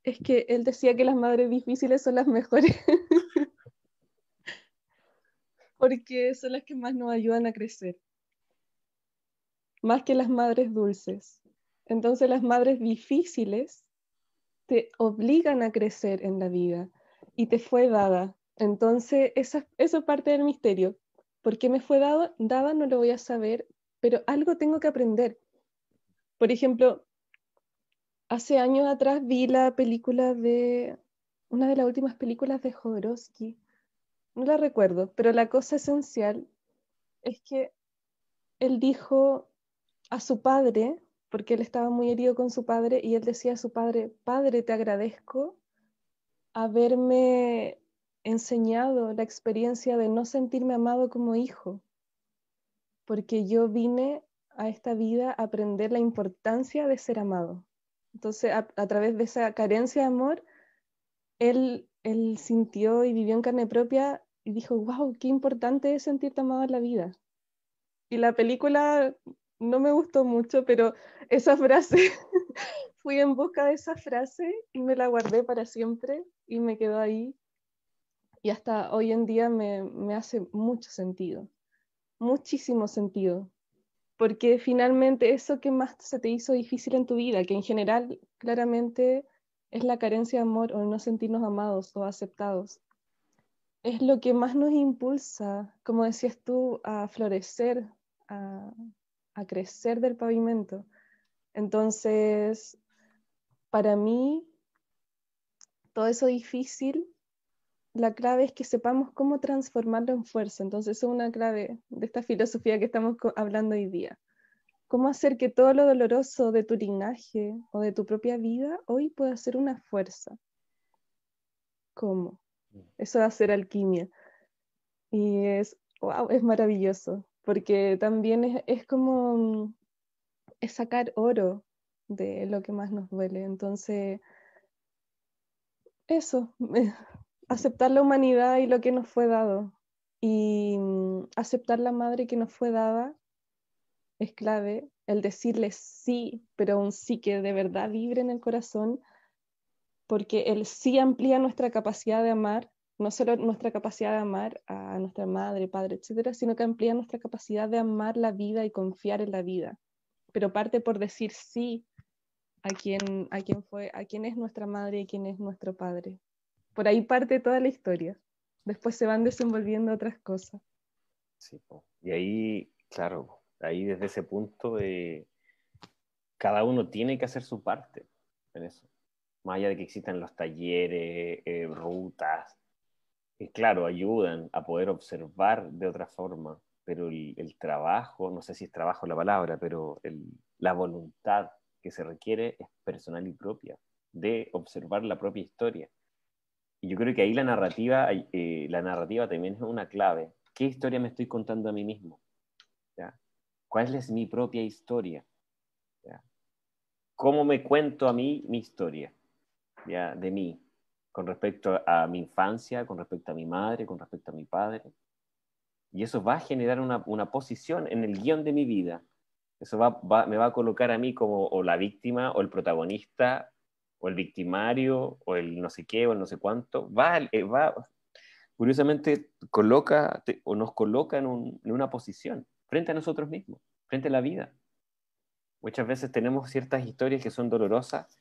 es que él decía que las madres difíciles son las mejores. [LAUGHS] Porque son las que más nos ayudan a crecer. Más que las madres dulces. Entonces las madres difíciles te obligan a crecer en la vida y te fue dada. Entonces, eso es parte del misterio. ¿Por qué me fue dado? dada? No lo voy a saber, pero algo tengo que aprender. Por ejemplo, hace años atrás vi la película de, una de las últimas películas de Jodorowsky. No la recuerdo, pero la cosa esencial es que él dijo a su padre, porque él estaba muy herido con su padre y él decía a su padre, Padre, te agradezco haberme enseñado la experiencia de no sentirme amado como hijo, porque yo vine a esta vida a aprender la importancia de ser amado. Entonces, a, través de esa carencia de amor, él, él sintió y vivió en carne propia y dijo, wow, qué importante es sentirte amado en la vida. Y la película no me gustó mucho, pero esa frase, [LAUGHS] fui en busca de esa frase y me la guardé para siempre y me quedó ahí. Y hasta hoy en día me, me hace mucho sentido, muchísimo sentido, porque finalmente eso que más se te hizo difícil en tu vida, que en general claramente es la carencia de amor o no sentirnos amados o aceptados, es lo que más nos impulsa, como decías tú, a florecer, a, a crecer del pavimento. Entonces, para mí, todo eso difícil, la clave es que sepamos cómo transformarlo en fuerza. Entonces, es una clave de esta filosofía que estamos hablando hoy día. ¿Cómo hacer que todo lo doloroso de tu linaje o de tu propia vida hoy pueda ser una fuerza? ¿Cómo? Mm. Eso va a ser alquimia. Y es, wow, es maravilloso porque también es, como mm, es sacar oro de lo que más nos duele. Entonces, eso, [LAUGHS] aceptar la humanidad y lo que nos fue dado. Y mm, aceptar la madre que nos fue dada es clave. El decirle sí, pero un sí que de verdad vibre en el corazón, porque el sí amplía nuestra capacidad de amar, no solo nuestra capacidad de amar a nuestra madre, padre, etcétera, sino que amplía nuestra capacidad de amar la vida y confiar en la vida. Pero parte por decir sí a quien, a quien fue, a quién es nuestra madre y quién es nuestro padre. Por ahí parte toda la historia. Después se van desenvolviendo otras cosas. Sí, y ahí, claro, ahí desde ese punto cada uno tiene que hacer su parte en eso. Más allá de que existan los talleres, eh, rutas, claro, ayudan a poder observar de otra forma, pero el, trabajo, no sé si es trabajo la palabra, pero la voluntad que se requiere es personal y propia, de observar la propia historia. Y yo creo que ahí la narrativa, eh, la narrativa también es una clave. ¿Qué historia me estoy contando a mí mismo? ¿Cuál es mi propia historia? ¿Cómo me cuento a mí mi historia? ¿Ya? De mí, con respecto a mi infancia, con respecto a mi madre, con respecto a mi padre. Y eso va a generar una, una posición en el guion de mi vida eso va, me va a colocar a mí como o la víctima o el protagonista o el victimario o el no sé qué o el no sé cuánto. Va, eh, va curiosamente, coloca o nos coloca en una posición frente a nosotros mismos, frente a la vida. Muchas veces tenemos ciertas historias que son dolorosas,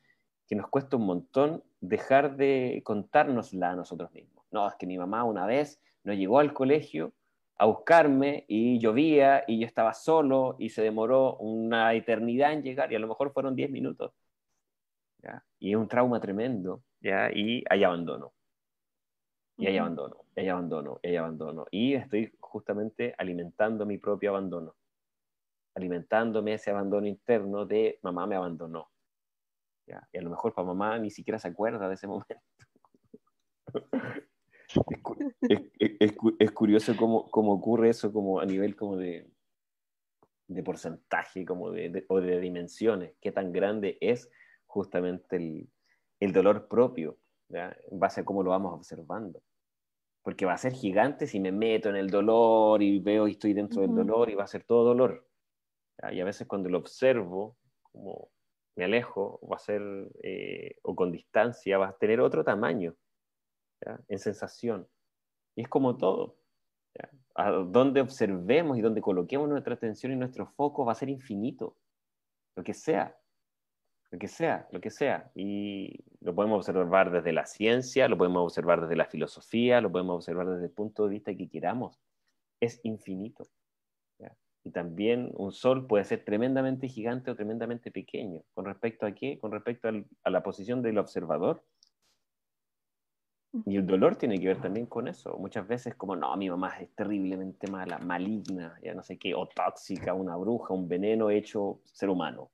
que nos cuesta un montón dejar de contárnosla a nosotros mismos. No, es que mi mamá una vez no llegó al colegio a buscarme y llovía y yo estaba solo y se demoró una eternidad en llegar y a lo mejor fueron 10 minutos. Y es un trauma tremendo, ¿ya? Y hay abandono. Y hay abandono, y hay abandono, y hay abandono. Y estoy justamente alimentando mi propio abandono. Alimentándome ese abandono interno de mamá me abandonó. ¿Ya? Y a lo mejor para mamá ni siquiera se acuerda de ese momento. es, curioso cómo, ocurre eso como a nivel como de, de porcentaje como de, o de dimensiones, qué tan grande es justamente el, dolor propio, ¿ya? en base a cómo lo vamos observando. Porque va a ser gigante si me meto en el dolor y veo y estoy dentro del dolor y va a ser todo dolor. Y a veces cuando lo observo, como me alejo, va a ser, o con distancia, va a tener otro tamaño en sensación. Y es como todo. Donde observemos y donde coloquemos nuestra atención y nuestro foco va a ser infinito. Lo que sea. Lo que sea, lo que sea. Y lo podemos observar desde la ciencia, lo podemos observar desde la filosofía, lo podemos observar desde el punto de vista que queramos. Es infinito. Y también un sol puede ser tremendamente gigante o tremendamente pequeño. ¿Con respecto a qué? Con respecto a la posición del observador y el dolor tiene que ver también con eso. Muchas veces como, no, mi mamá es terriblemente mala, maligna, ya no sé qué, o tóxica, una bruja, un veneno hecho ser humano.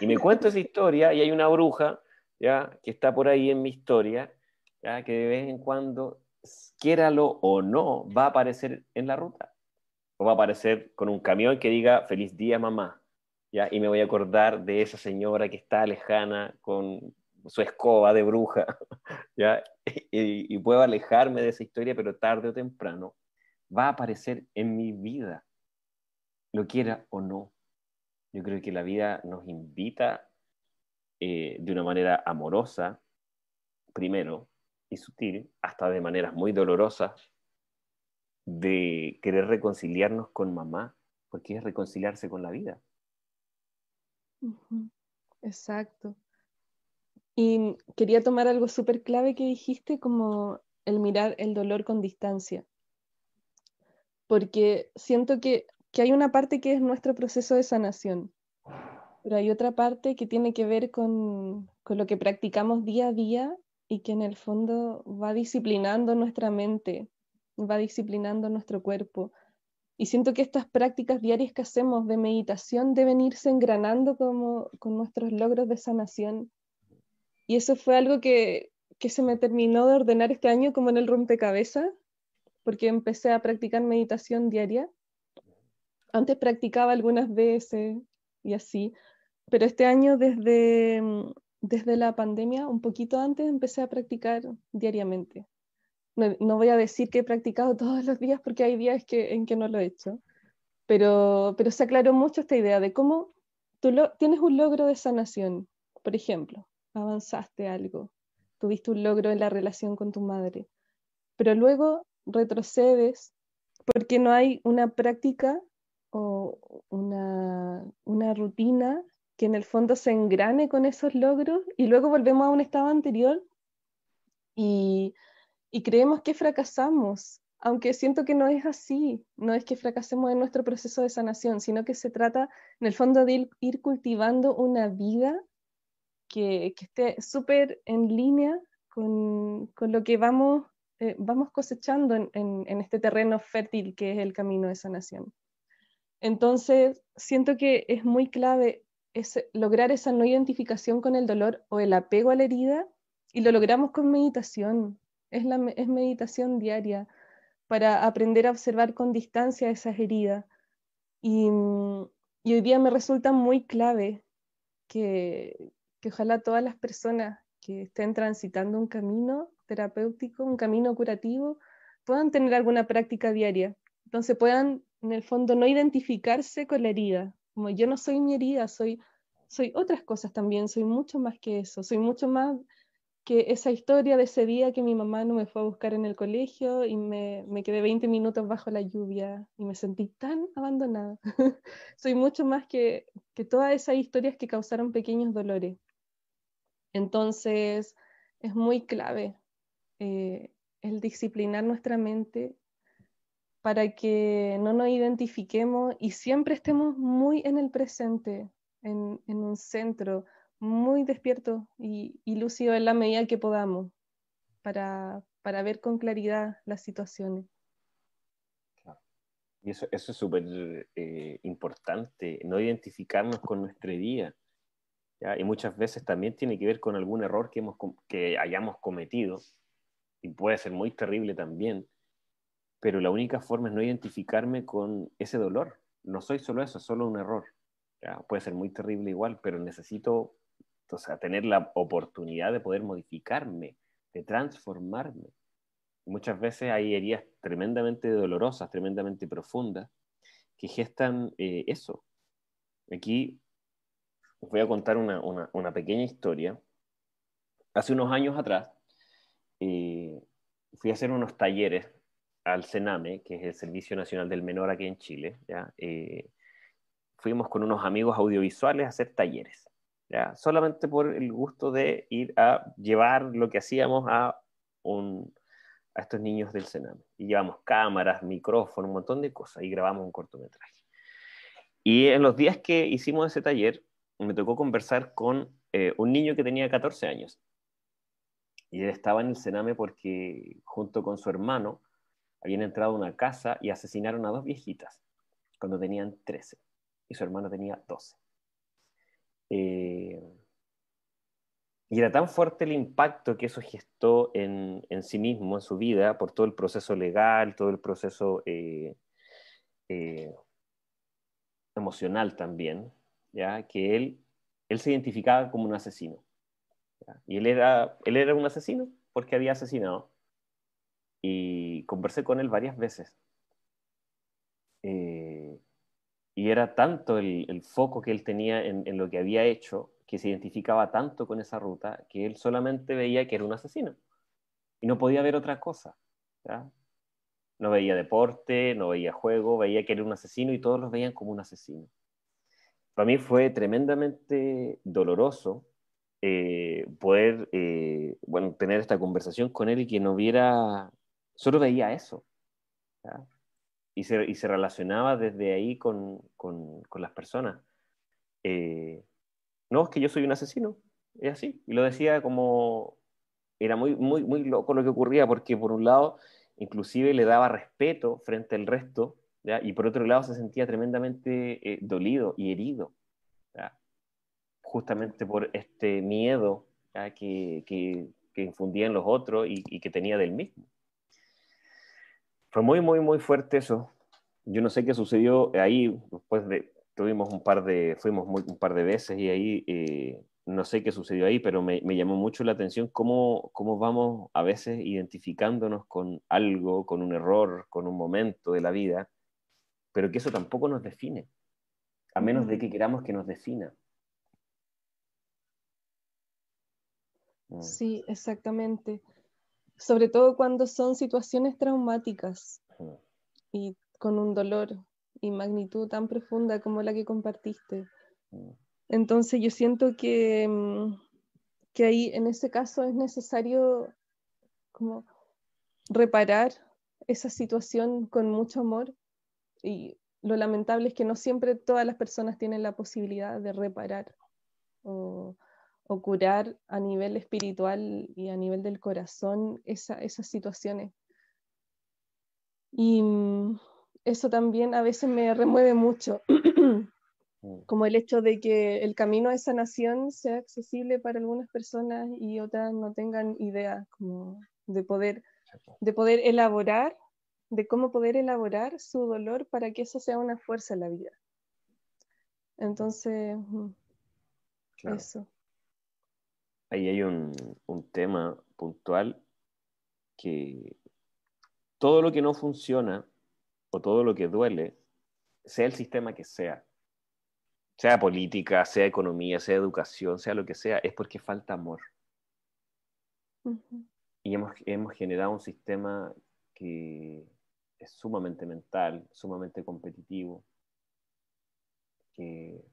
Y me cuento esa historia y hay una bruja ¿ya? que está por ahí en mi historia, ¿ya? que de vez en cuando, quiéralo o no, va a aparecer en la ruta. Va a aparecer con un camión que diga, feliz día mamá. ¿ya? Y me voy a acordar de esa señora que está lejana con su escoba de bruja, [LAUGHS] ¿ya? Y, puedo alejarme de esa historia, pero tarde o temprano va a aparecer en mi vida, lo quiera o no. Yo creo que la vida nos invita eh, de una manera amorosa, primero, y sutil, hasta de maneras muy dolorosas, de querer reconciliarnos con mamá, porque es reconciliarse con la vida. Exacto. Y quería tomar algo súper clave que dijiste, como el mirar el dolor con distancia. Porque siento que, que hay una parte que es nuestro proceso de sanación, pero hay otra parte que tiene que ver con, con lo que practicamos día a día y que en el fondo va disciplinando nuestra mente, va disciplinando nuestro cuerpo. Y siento que estas prácticas diarias que hacemos de meditación deben irse engranando como con nuestros logros de sanación y eso fue algo que, se me terminó de ordenar este año como en el rompecabezas, porque empecé a practicar meditación diaria. Antes practicaba algunas veces y así, pero este año desde, desde la pandemia, un poquito antes, empecé a practicar diariamente. No, voy a decir que he practicado [LAUGHS] todos los días porque hay días que, en que no lo he hecho, pero, pero se aclaró mucho esta idea de cómo tú lo, tienes un logro de sanación, por ejemplo, avanzaste algo, tuviste un logro en la relación con tu madre, pero luego retrocedes porque no hay una práctica o una, una rutina que en el fondo se engrane con esos logros y luego volvemos a un estado anterior y, y creemos que fracasamos, aunque siento que no es así, no es que fracasemos en nuestro proceso de sanación, sino que se trata en el fondo de ir, cultivando una vida que, que esté súper en línea con, con, lo que vamos, eh, vamos cosechando en, en, este terreno fértil que es el camino de sanación. Entonces, siento que es muy clave lograr esa no identificación con el dolor o el apego a la herida y lo logramos con meditación. Es, meditación diaria para aprender a observar con distancia esas heridas. Y, y hoy día me resulta muy clave que, que ojalá todas las personas que estén transitando un camino terapéutico, un camino curativo, puedan tener alguna práctica diaria. Entonces puedan en el fondo no identificarse con la herida, como yo no soy mi herida, soy, soy otras cosas también, soy mucho más que eso, soy mucho más que esa historia de ese día que mi mamá no me fue a buscar en el colegio y me, me quedé 20 minutos bajo la lluvia y me sentí tan abandonada. [LAUGHS] soy mucho más que, que todas esas historias que causaron pequeños dolores. Entonces, es muy clave eh, el disciplinar nuestra mente para que no nos identifiquemos y siempre estemos muy en el presente, en, un centro, muy despierto y, lúcido en la medida que podamos, para, ver con claridad las situaciones. Y eso, eso es súper eh, importante, no identificarnos con nuestra vida. Y muchas veces también tiene que ver con algún error que, hemos, que hayamos cometido, y puede ser muy terrible también, pero la única forma es no identificarme con ese dolor. No soy solo eso, es solo un error. Puede ser muy terrible igual, pero necesito o sea, tener la oportunidad de poder modificarme, de transformarme. Muchas veces hay heridas tremendamente dolorosas, tremendamente profundas, que gestan eh, eso. Aquí os voy a contar una, una, pequeña historia. Hace unos años atrás eh, fui a hacer unos talleres al CENAME, que es el Servicio Nacional del Menor aquí en Chile, ¿ya? Eh, fuimos con unos amigos audiovisuales a hacer talleres, solamente por el gusto de ir a llevar lo que hacíamos a, estos niños del CENAME. Y llevamos cámaras, micrófonos, un montón de cosas y grabamos un cortometraje. Y en los días que hicimos ese taller, me tocó conversar con eh, un niño que tenía 14 años. Y él estaba en el Sename porque junto con su hermano habían entrado a una casa y asesinaron a dos viejitas cuando tenían 13 y su hermano tenía 12. Eh, y era tan fuerte el impacto que eso gestó en, en, sí mismo, en su vida, por todo el proceso legal, todo el proceso eh, eh, emocional también, ¿ya? que él, él se identificaba como un asesino. Y él era, él era un asesino porque había asesinado y conversé con él varias veces. Eh, y era tanto el, foco que él tenía en, lo que había hecho, que se identificaba tanto con esa ruta, que él solamente veía que era un asesino. Y no podía ver otra cosa. No veía deporte, no veía juego, veía que era un asesino y todos los veían como un asesino. Para mí fue tremendamente doloroso eh, poder eh, bueno, tener esta conversación con él y que no viera solo veía eso. Y se, y se, relacionaba desde ahí con, con, con las personas. Eh, no, es que yo soy un asesino, es así. Y lo decía como, era muy, muy, muy loco lo que ocurría, porque por un lado, inclusive le daba respeto frente al resto, y por otro lado se sentía tremendamente eh, dolido y herido, justamente por este miedo que, que, que, infundía en los otros y que tenía del mismo. Fue muy, muy, muy fuerte eso. Yo no sé qué sucedió ahí después de tuvimos un par de, fuimos un par de veces y ahí eh, no sé qué sucedió ahí, pero me, llamó mucho la atención cómo, cómo, vamos a veces identificándonos con algo, con un error, con un momento de la vida, pero que eso tampoco nos define, a menos de que queramos que nos defina. Mm. Sí, exactamente. Sobre todo cuando son situaciones traumáticas y con un dolor y magnitud tan profunda como la que compartiste. Entonces yo siento que, mm, que ahí en ese caso es necesario como reparar esa situación con mucho amor y lo lamentable es que no siempre todas las personas tienen la posibilidad de reparar o, curar a nivel espiritual y a nivel del corazón esas situaciones. Y mm, eso también a veces me remueve mucho. Mm. [CLEARS THROAT] como el hecho de que el camino a esa nación sea accesible para algunas personas y otras no tengan idea como de poder, de poder elaborar, de cómo poder elaborar su dolor para que eso sea una fuerza en la vida. Entonces, mm, eso. Ahí hay un, un tema puntual que todo lo que no funciona o todo lo que duele, sea el sistema que sea, sea política, sea economía, sea educación, sea lo que sea, es porque falta amor. Y hemos, hemos generado un sistema que es sumamente mental, sumamente competitivo, que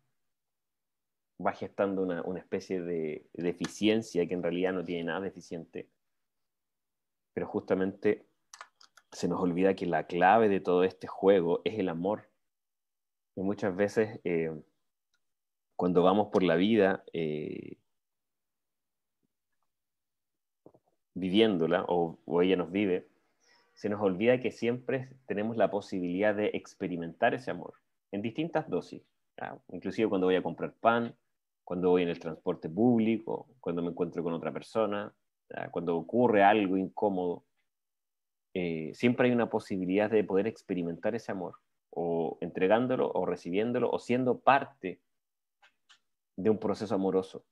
va gestando una, una especie de deficiencia que en realidad no tiene nada deficiente. Pero justamente se nos olvida que la clave de todo este juego es el amor. Y muchas veces eh, cuando vamos por la vida eh, viviéndola, o, ella nos vive, se nos olvida que siempre tenemos la posibilidad de experimentar ese amor en distintas dosis. Inclusive cuando voy a comprar pan, cuando voy en el transporte público, cuando me encuentro con otra persona, cuando ocurre algo incómodo, eh, siempre hay una posibilidad de poder experimentar ese amor, o entregándolo, o recibiéndolo, o siendo parte de un proceso amoroso.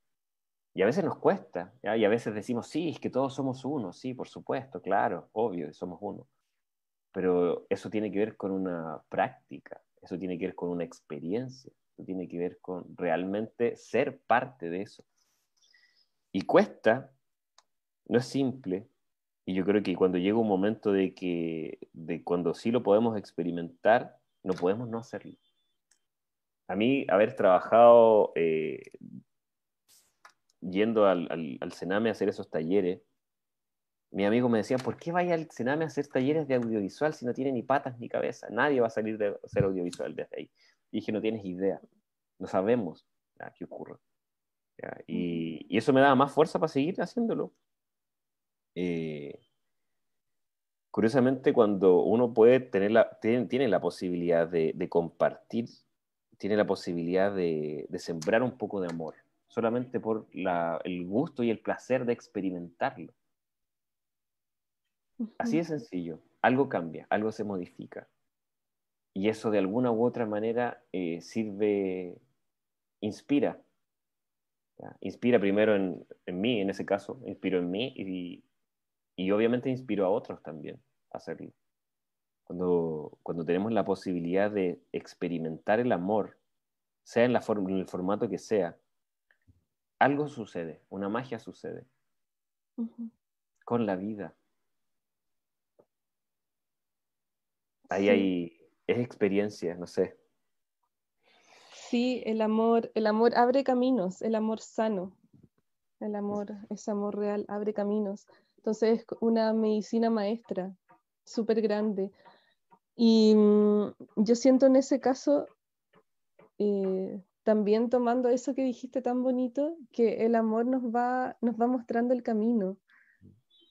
Y a veces nos cuesta, y a veces decimos, sí, es que todos somos uno, sí, por supuesto, claro, obvio, somos uno. Pero eso tiene que ver con una práctica, eso tiene que ver con una experiencia, tiene que ver con realmente ser parte de eso. Y cuesta, no es simple, y yo creo que cuando llega un momento de que, de cuando sí lo podemos experimentar, no podemos no hacerlo a mí haber trabajado eh, yendo al, al, Sename a hacer esos talleres, mi amigo me decía, ¿por qué vaya al Sename a hacer talleres de audiovisual si no tiene ni patas ni cabeza? Nadie va a salir de hacer audiovisual desde ahí. Y dije, no tienes idea, no sabemos qué ocurre. Y, eso me daba más fuerza para seguir haciéndolo. Eh, curiosamente, cuando uno puede tener la, tiene, la posibilidad de, de compartir tiene la posibilidad de, sembrar un poco de amor, solamente por el gusto y el placer de experimentarlo. Así de sencillo, algo cambia, algo se modifica. Y eso de alguna u otra manera eh, sirve, inspira. Inspira primero en, mí, en ese caso, inspiro en mí y, y obviamente inspiro a otros también a hacerlo cuando, cuando tenemos la posibilidad de experimentar el amor, sea en, la forma, en el formato que sea, algo sucede, una magia sucede con la vida. Ahí hay, es experiencia, no sé. Sí, el amor, el amor abre caminos, el amor sano, el amor, ese amor real abre caminos. Entonces es una medicina maestra, súper grande. Y mm, yo siento en ese caso, eh, también tomando eso que dijiste tan bonito, que el amor nos va, nos va mostrando el camino.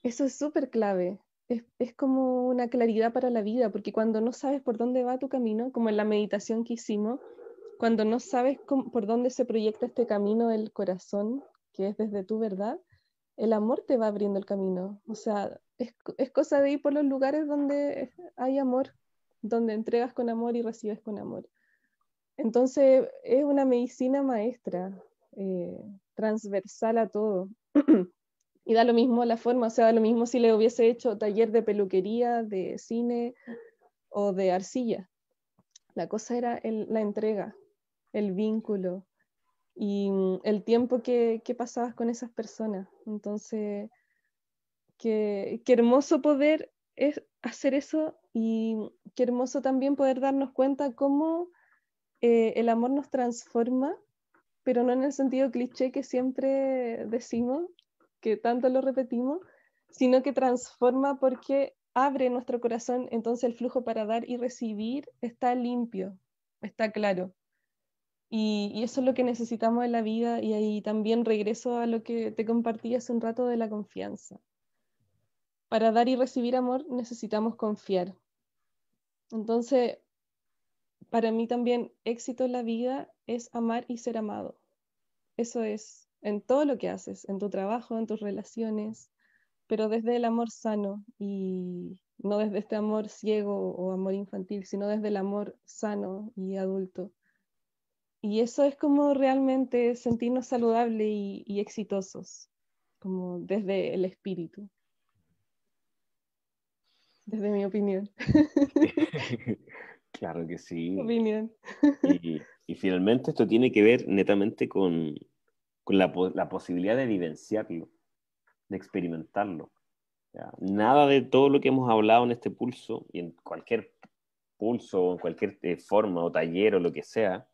Eso es súper clave. Es, es, como una claridad para la vida, porque cuando no sabes por dónde va tu camino, como en la meditación que hicimos, cuando no sabes por dónde se proyecta este camino del corazón, que es desde tu verdad, el amor te va abriendo el camino. O sea, es, es cosa de ir por los lugares donde hay amor, donde entregas con amor y recibes con amor. entonces es una medicina maestra, eh, transversal a todo. [CLEARS THROAT] y da lo mismo la forma, o sea, da lo mismo si le hubiese hecho taller de peluquería, de cine o de arcilla. La cosa era la entrega, el vínculo y mm, el tiempo que, que pasabas con esas personas. Entonces, qué, qué hermoso poder es hacer eso y qué hermoso también poder darnos cuenta cómo eh, el amor nos transforma, pero no en el sentido cliché que siempre decimos, tanto lo repetimos, sino que transforma porque abre nuestro corazón, entonces el flujo para dar y recibir está limpio, está claro. Y, y, eso es lo que necesitamos en la vida y ahí también regreso a lo que te compartí hace un rato de la confianza. Para dar y recibir amor necesitamos confiar. Entonces, para mí también éxito en la vida es amar y ser amado. Eso es en todo lo que haces, en tu trabajo, en tus relaciones, pero desde el amor sano y no desde este amor ciego o amor infantil, sino desde el amor sano y adulto. Y eso es como realmente sentirnos saludables y, y exitosos, como desde el espíritu. Desde mi opinión. [LAUGHS] [LAUGHS] Claro que sí. Opinión. Y, finalmente esto tiene que ver netamente con, la, posibilidad de vivenciarlo, de experimentarlo. Nada de todo lo que hemos hablado en este pulso y en cualquier pulso o en cualquier eh, forma o taller o lo que sea,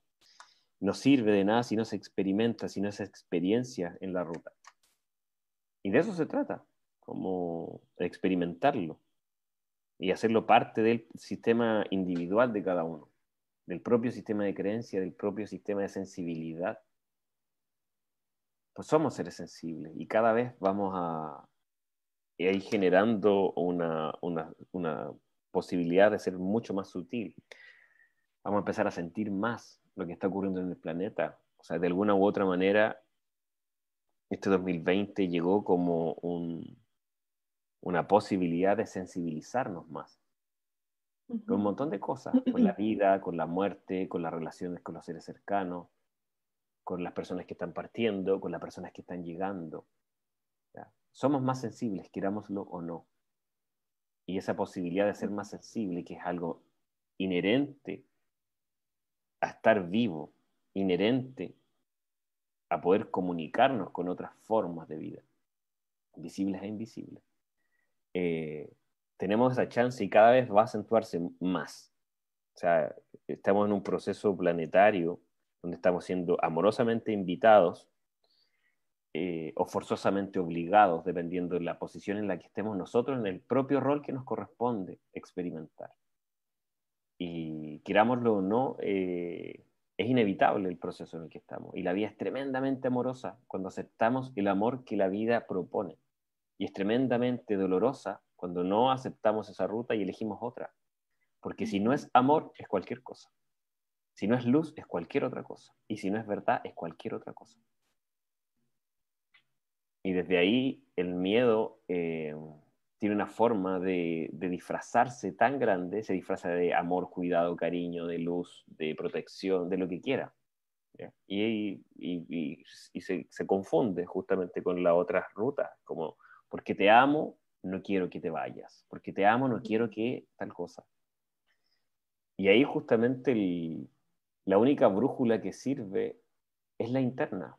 no sirve de nada si no se experimenta, si no se experiencia en la ruta. Y de eso se trata, como experimentarlo y hacerlo parte del sistema individual de cada uno, del propio sistema de creencia, del propio sistema de sensibilidad. Pues somos seres sensibles y cada vez vamos a ir generando una, una posibilidad de ser mucho más sutil. Vamos a empezar a sentir más lo que está ocurriendo en el planeta. O sea, de alguna u otra manera, este 2020 llegó como un, una posibilidad de sensibilizarnos más. Con un montón de cosas, con la [CLEARS THROAT] vida, con la muerte, con las relaciones con los seres cercanos, con las personas que están partiendo, con las personas que están llegando. Somos más sensibles, querámoslo o no. Y esa posibilidad de ser más sensible, que es algo inherente a estar vivo, inherente a poder comunicarnos con otras formas de vida, visibles e invisibles. Eh, tenemos esa chance y cada vez va a acentuarse más. O sea, estamos en un proceso planetario donde estamos siendo amorosamente invitados eh, o forzosamente obligados, dependiendo de la posición en la que estemos nosotros, en el propio rol que nos corresponde experimentar. Y querámoslo o no, eh, es inevitable el proceso en el que estamos. Y la vida es tremendamente amorosa cuando aceptamos el amor que la vida propone y es tremendamente dolorosa cuando no aceptamos esa ruta y elegimos otra. Porque si no es amor, es cualquier cosa. Si no es luz, es cualquier otra cosa. Y si no es verdad, es cualquier otra cosa. Y desde ahí el miedo eh, tiene una forma de, disfrazarse tan grande, se disfraza de amor, cuidado, cariño, de luz, de protección, de lo que quiera. Y, se, se, confunde justamente con la otra ruta, como porque te amo, no quiero que te vayas. Porque te amo, no quiero que tal cosa. Y ahí justamente la única brújula que sirve es la interna.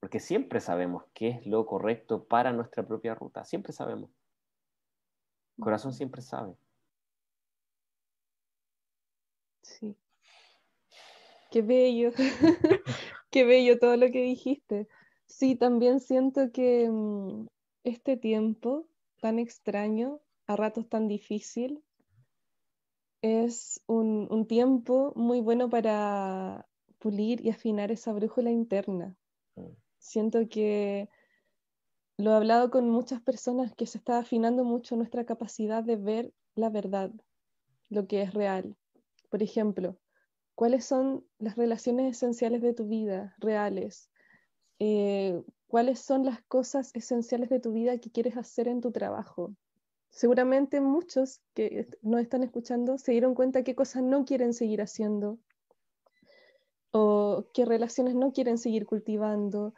Porque siempre sabemos qué es lo correcto para nuestra propia ruta. Siempre sabemos. El corazón siempre sabe. Sí. Qué bello. [LAUGHS] Qué bello todo lo que dijiste. Sí, también siento que mm, este tiempo tan extraño, a ratos tan difícil, es un, tiempo muy bueno para pulir y afinar esa brújula interna. Mm. Siento que lo he hablado con muchas personas que se está afinando mucho nuestra capacidad de ver la verdad, lo que es real. Por ejemplo, ¿cuáles son las relaciones esenciales de tu vida, reales? Eh, cuáles son las cosas esenciales de tu vida que quieres hacer en tu trabajo. Seguramente muchos que nos están escuchando se dieron cuenta qué cosas no quieren seguir haciendo, o qué relaciones no quieren seguir cultivando,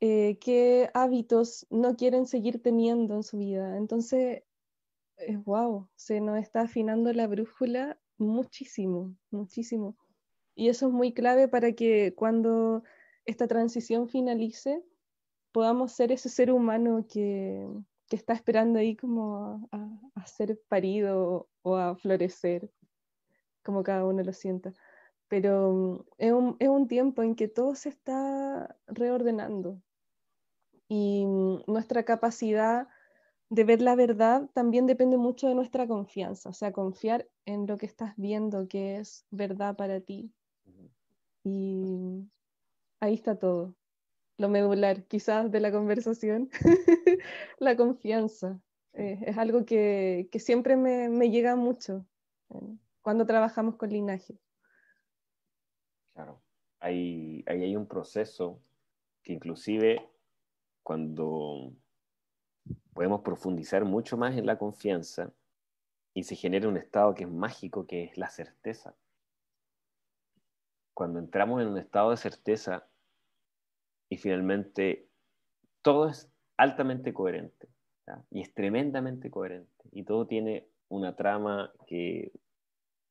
eh, qué hábitos no quieren seguir teniendo en su vida. Entonces, es wow, se nos está afinando la brújula muchísimo, muchísimo. Y eso es muy clave para que cuando esta transición finalice, podamos ser ese ser humano que, que está esperando ahí como a, ser parido o a florecer, como cada uno lo sienta. Pero mm, es un, es un tiempo en que todo se está reordenando y mm, nuestra capacidad de ver la verdad también depende mucho de nuestra confianza, o sea, confiar en lo que estás viendo que es verdad para ti. Y ahí está todo. Lo medular, quizás, de la conversación, [LAUGHS] la confianza. Eh, es algo que, siempre me, llega mucho eh, cuando trabajamos con linaje. Claro, ahí hay un proceso que inclusive cuando podemos profundizar mucho más en la confianza y se genera un estado que es mágico, que es la certeza. Cuando entramos en un estado de certeza y finalmente todo es altamente coherente y es tremendamente coherente y todo tiene una trama que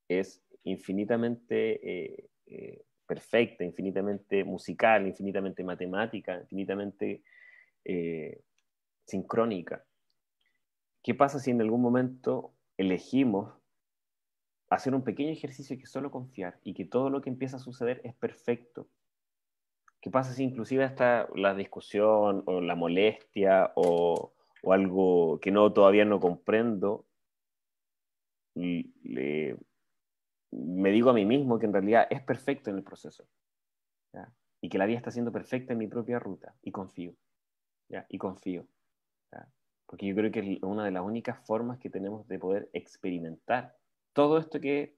es infinitamente eh, eh, perfecta, infinitamente musical, infinitamente matemática, infinitamente eh, sincrónica. ¿Qué pasa si en algún momento elegimos hacer un pequeño ejercicio que solo confiar y que todo lo que empieza a suceder es perfecto? ¿Qué pasa si inclusive hasta la discusión o la molestia o, algo que no todavía no comprendo, me digo a mí mismo que en realidad es perfecto en el proceso y que la vida está siendo perfecta en mi propia ruta y confío y confío porque yo creo que es una de las únicas formas que tenemos de poder experimentar todo esto que,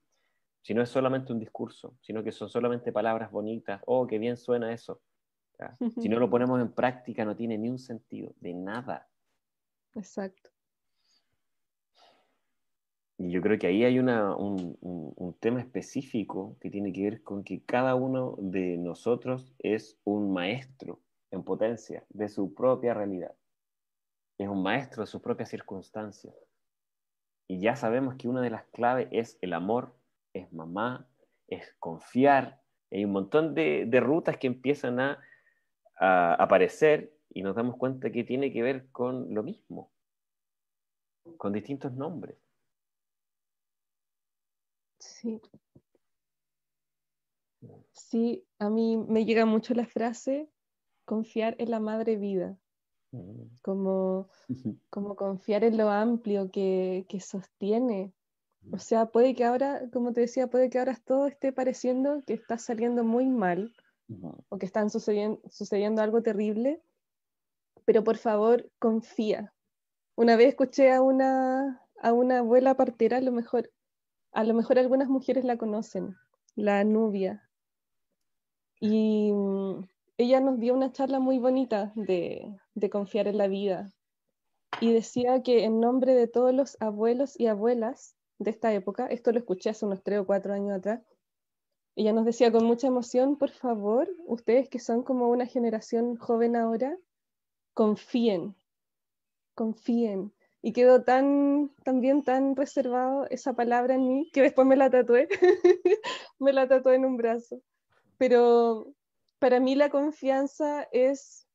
si no es solamente un discurso, sino que son solamente palabras bonitas, oh, qué bien suena eso. Si no lo [LAUGHS] ponemos en práctica no tiene ni un sentido, de nada. Exacto. Y yo creo que ahí hay una, un, un, tema específico que tiene que ver con que cada uno de nosotros es un maestro en potencia de su propia realidad es un maestro de sus propias circunstancias. Y ya sabemos que una de las claves es el amor, es mamá, es confiar. Hay un montón de, rutas que empiezan a, aparecer y nos damos cuenta que tiene que ver con lo mismo, con distintos nombres. Sí. Sí, a mí me llega mucho la frase confiar en la madre vida. Mm. como, [LAUGHS] como confiar en lo amplio que, que, sostiene. O sea, puede que ahora, como te decía, puede que ahora todo esté pareciendo que está saliendo muy mal o que están sucediendo, sucediendo algo terrible, pero por favor, confía. Una vez escuché a una, a una abuela partera, a lo mejor, a lo mejor algunas mujeres la conocen, la Nubia. Y mm, ella nos dio una charla muy bonita de, confiar en la vida y decía que en nombre de todos los abuelos y abuelas de esta época, esto lo escuché hace unos tres o cuatro años atrás, ella nos decía con mucha emoción, por favor, ustedes que son como una generación joven ahora, confíen, confíen. Y quedó tan, también tan reservado esa palabra en mí que después me la tatué, [LAUGHS] me la tatué en un brazo. Pero para mí la confianza es,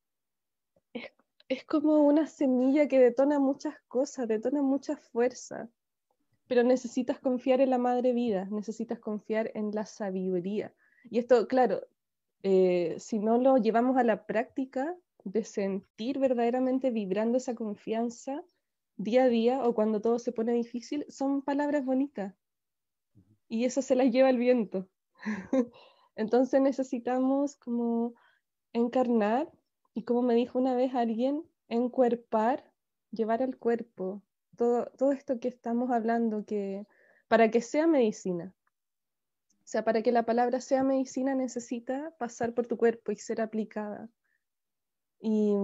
es, como una semilla que detona muchas cosas, detona mucha fuerza, pero necesitas confiar en la madre vida, necesitas confiar en la sabiduría. Y esto, claro, eh, si no lo llevamos a la práctica de sentir verdaderamente vibrando esa confianza día a día o cuando todo se pone difícil, son palabras bonitas. Y eso se las lleva el viento. [LAUGHS] Entonces necesitamos como encarnar y como me dijo una vez alguien, encuerpar, llevar al cuerpo todo, todo esto que estamos hablando, que para que sea medicina. O sea, para que la palabra sea medicina necesita pasar por tu cuerpo y ser aplicada. Y,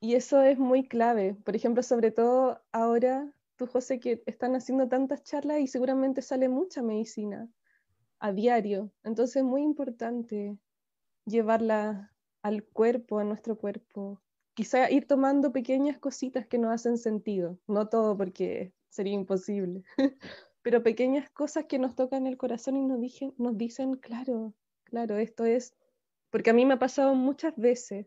y eso es muy clave. Por ejemplo, sobre todo ahora, tú José, que están haciendo tantas charlas y seguramente sale mucha medicina a diario. Entonces es muy importante llevarla al cuerpo, a nuestro cuerpo. Quizá ir tomando pequeñas cositas que nos hacen sentido, no todo porque sería imposible, [LAUGHS] pero pequeñas cosas que nos tocan el corazón y nos, nos dicen, claro, claro, esto es, porque a mí me ha pasado muchas veces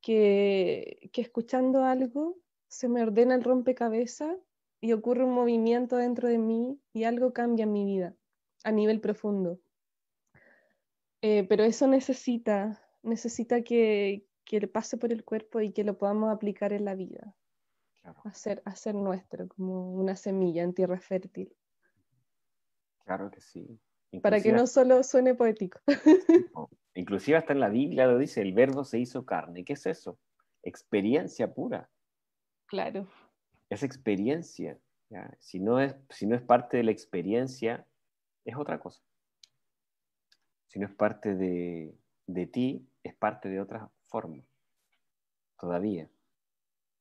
que, que escuchando algo se me ordena el rompecabezas y ocurre un movimiento dentro de mí y algo cambia en mi vida a nivel profundo. Eh, pero eso necesita, necesita que, que pase por el cuerpo y que lo podamos aplicar en la vida. Hacer, hacer nuestro, como una semilla en tierra fértil. Claro que sí. Para que no solo suene poético. [LAUGHS] Inclusive hasta en la Biblia lo dice, el verbo se hizo carne. ¿Qué es eso? Experiencia pura. Claro. Es experiencia. Si, no es, si no es parte de la experiencia, es otra cosa. Si no es parte de, de ti, es parte de otra forma. Todavía.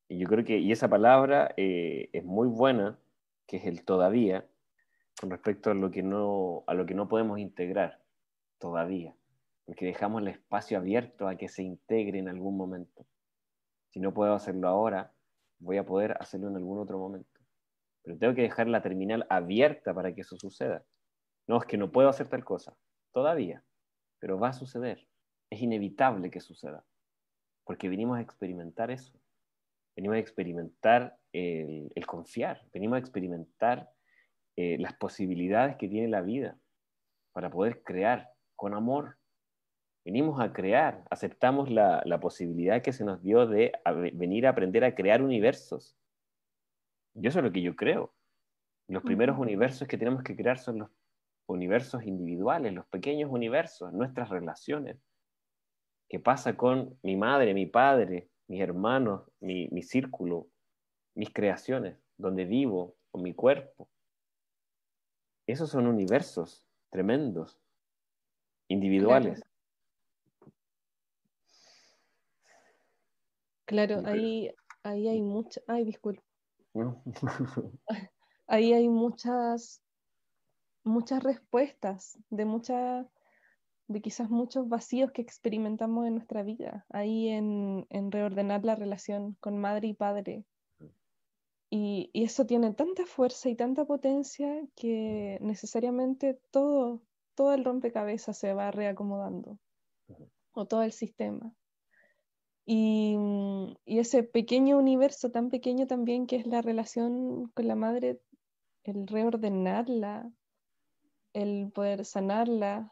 Y yo creo que, y esa palabra eh, es muy buena, que es el todavía, con respecto a lo que no, a lo que no podemos integrar todavía, porque dejamos el espacio abierto a que se integre en algún momento. Si no puedo hacerlo ahora, voy a poder hacerlo en algún otro momento. Pero tengo que dejar la terminal abierta para que eso suceda. No, es que no puedo hacer tal cosa, todavía, pero va a suceder. Es inevitable que suceda, porque venimos a experimentar eso. Venimos a experimentar el, confiar, venimos a experimentar eh, las posibilidades que tiene la vida para poder crear con amor. Venimos a crear, aceptamos la, posibilidad que se nos dio de venir a aprender a crear universos. Yo eso es lo que yo creo. Los primeros universos que tenemos que crear son los universos individuales, los pequeños universos, nuestras relaciones. ¿Qué pasa con mi madre, mi padre, mis hermanos, mi, círculo, mis creaciones, donde vivo, con mi cuerpo? Esos son universos tremendos, individuales. Claro, ahí, ahí hay muchas, ay, disculpa. [LAUGHS] ahí hay muchas muchas respuestas, de muchas de quizás muchos vacíos que experimentamos en nuestra vida, ahí en, reordenar la relación con madre y padre. Y, eso tiene tanta fuerza y tanta potencia que necesariamente todo, todo el rompecabezas se va reacomodando, o todo el sistema. Y, y, ese pequeño universo tan pequeño también que es la relación con la madre, el reordenarla, el poder sanarla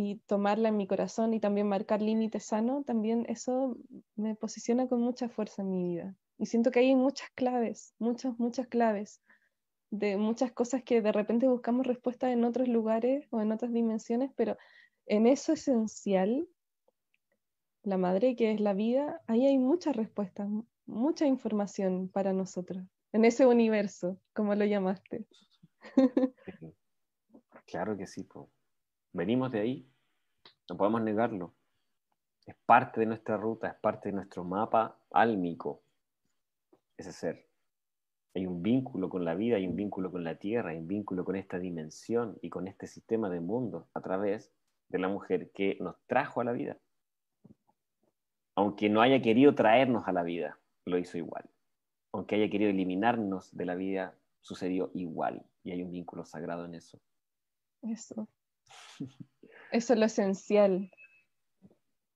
y tomarla en mi corazón y también marcar límites sanos, también eso me posiciona con mucha fuerza en mi vida. Y siento que hay muchas claves, muchas, muchas claves de muchas cosas que de repente buscamos respuestas en otros lugares o en otras dimensiones, pero en eso esencial, la madre que es la vida, ahí hay muchas respuestas, mucha información para nosotros, en ese universo, como lo llamaste. Claro que sí, venimos de ahí, no podemos negarlo. Es parte de nuestra ruta, es parte de nuestro mapa álmico, ese ser. Hay un vínculo con la vida, hay un vínculo con la tierra, hay un vínculo con esta dimensión y con este sistema de mundo a través de la mujer que nos trajo a la vida. Aunque no haya querido traernos a la vida, lo hizo igual. Aunque haya querido eliminarnos de la vida, sucedió igual. Y hay un vínculo sagrado en eso. Eso. [LAUGHS] Eso es lo esencial.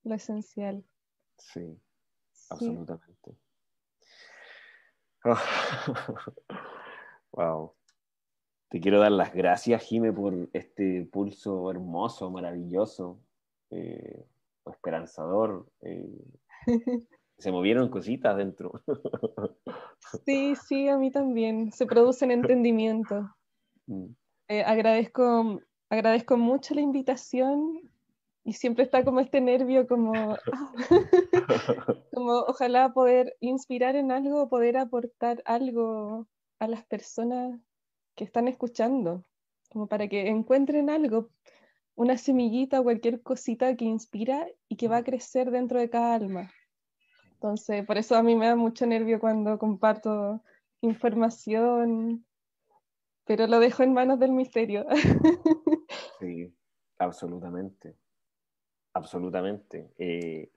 Lo esencial. Sí, absolutamente. [LAUGHS] wow. Te quiero dar las gracias, Jime, por este pulso hermoso, maravilloso, eh, esperanzador. Eh, [LAUGHS] se movieron cositas dentro. sí, sí, a mí también. Se produce en entendimiento. Mm. Eh, agradezco, agradezco mucho la invitación y siempre está como este nervio, como, [LAUGHS] ah, [LAUGHS] como ojalá poder inspirar en algo, poder aportar algo a las personas que están escuchando, como para que encuentren algo, una semillita, cualquier cosita que inspira y que va a crecer dentro de cada alma. Entonces, por eso a mí me da mucho nervio cuando comparto información pero lo dejo en manos del misterio. [LAUGHS] Sí, absolutamente. Absolutamente. Eh,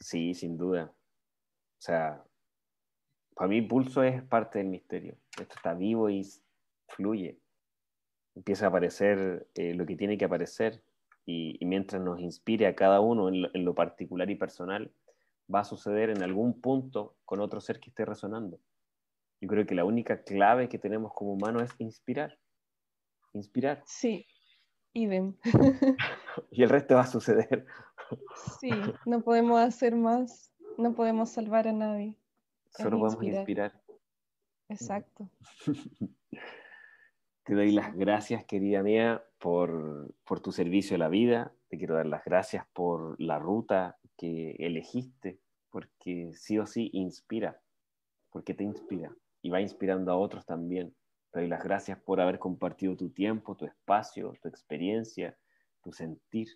sí, sin duda. O sea, para mí pulso es parte del misterio. Esto está vivo y fluye. Empieza a aparecer eh, lo que tiene que aparecer y, mientras nos inspire a cada uno en lo, particular y personal, va a suceder en algún punto con otro ser que esté resonando. Yo creo que la única clave que tenemos como humanos es inspirar. Inspirar. Sí, idem. [LAUGHS] y el resto va a suceder. sí, [LAUGHS] no podemos hacer más, no podemos salvar a nadie. Solo podemos inspirar. Exacto. [LAUGHS] Te doy las gracias, querida mía, por, por, tu servicio a la vida. Te quiero dar las gracias por la ruta que elegiste, porque sí o sí inspira, porque te inspira y va inspirando a otros también. Te doy las gracias por haber compartido tu tiempo, tu espacio, tu experiencia, tu sentir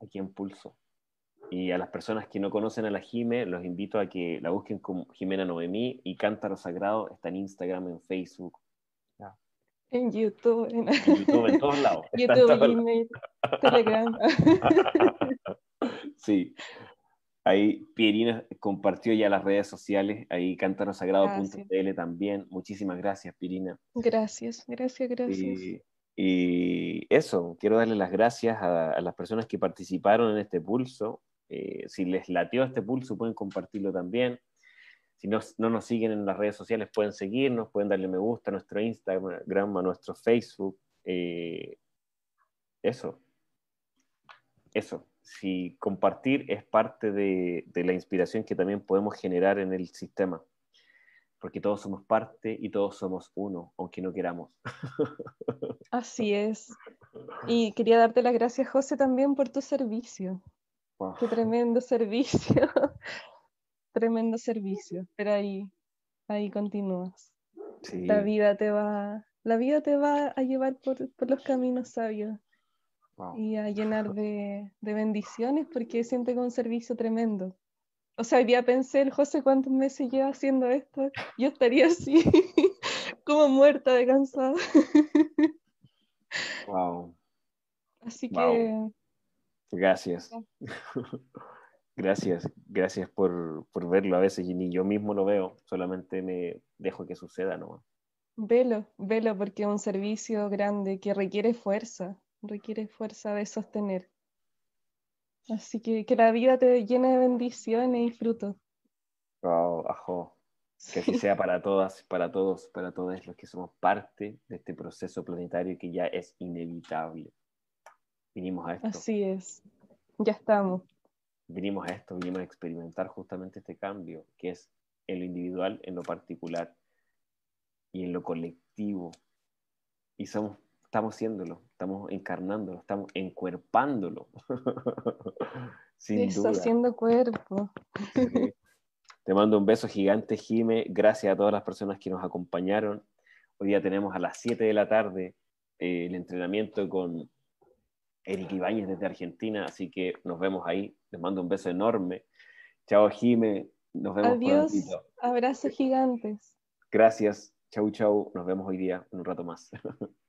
aquí en Pulso. Y a las personas que no conocen a la Jime, los invito a que la busquen como Jimena Noemí y Cántaro Sagrado está en Instagram, en Facebook. En YouTube. En... YouTube, en todos lados. [LAUGHS] YouTube, Gmail, Telegram. [LAUGHS] sí. Ahí Pierina compartió ya las redes sociales, ahí cántanosagrado.tl también. Muchísimas gracias, Pirina. Gracias, gracias, gracias. Y, eso, quiero darle las gracias a, las personas que participaron en este pulso. Eh, si les latió este pulso, pueden compartirlo también. Si no, no, nos siguen en las redes sociales, pueden seguirnos, pueden darle me gusta a nuestro Instagram, a nuestro Facebook. Eh, eso. Eso. Si compartir es parte de, de la inspiración que también podemos generar en el sistema porque todos somos parte y todos somos uno, aunque no queramos. [LAUGHS] Así es. Y quería darte las gracias, José, también por tu servicio. Qué tremendo servicio. [LAUGHS] tremendo servicio. Pero ahí, ahí continúas. La vida te va, la vida te va a llevar por, los caminos sabios. Y a llenar de, de bendiciones porque siente que un servicio tremendo. O sea, hoy día pensé, el José, ¿cuántos meses lleva haciendo esto? Yo estaría así, [LAUGHS] como muerta de cansada. [LAUGHS] Wow. Así que. Gracias. [LAUGHS] gracias, gracias por, por, verlo a veces y ni yo mismo lo veo, solamente me dejo que suceda, ¿no? Velo, velo, porque es un servicio grande que requiere fuerza, requiere fuerza de sostener. Así que que la vida te llene de bendiciones y frutos. Wow, ajo. [LAUGHS] Que así sea para todas, para todos, para todos los que somos parte de este proceso planetario que ya es inevitable. Vinimos a esto. Así es. Ya estamos. Vinimos a esto, vinimos a experimentar justamente este cambio, que es en lo individual, en lo particular y en lo colectivo. Y somos estamos haciéndolo, estamos encarnándolo, estamos encuerpándolo. [LAUGHS] Sin duda. haciendo cuerpo. Te mando un beso gigante, Jime. Gracias a todas las personas que nos acompañaron. Hoy día tenemos a las 7 de la tarde eh, el entrenamiento con Eric Ibáñez desde Argentina, así que nos vemos ahí. Les mando un beso enorme. Chao, Jime. Nos vemos Adiós. Abrazos gigantes. Gracias. Chau, chau. Nos vemos hoy día en un rato más. [LAUGHS]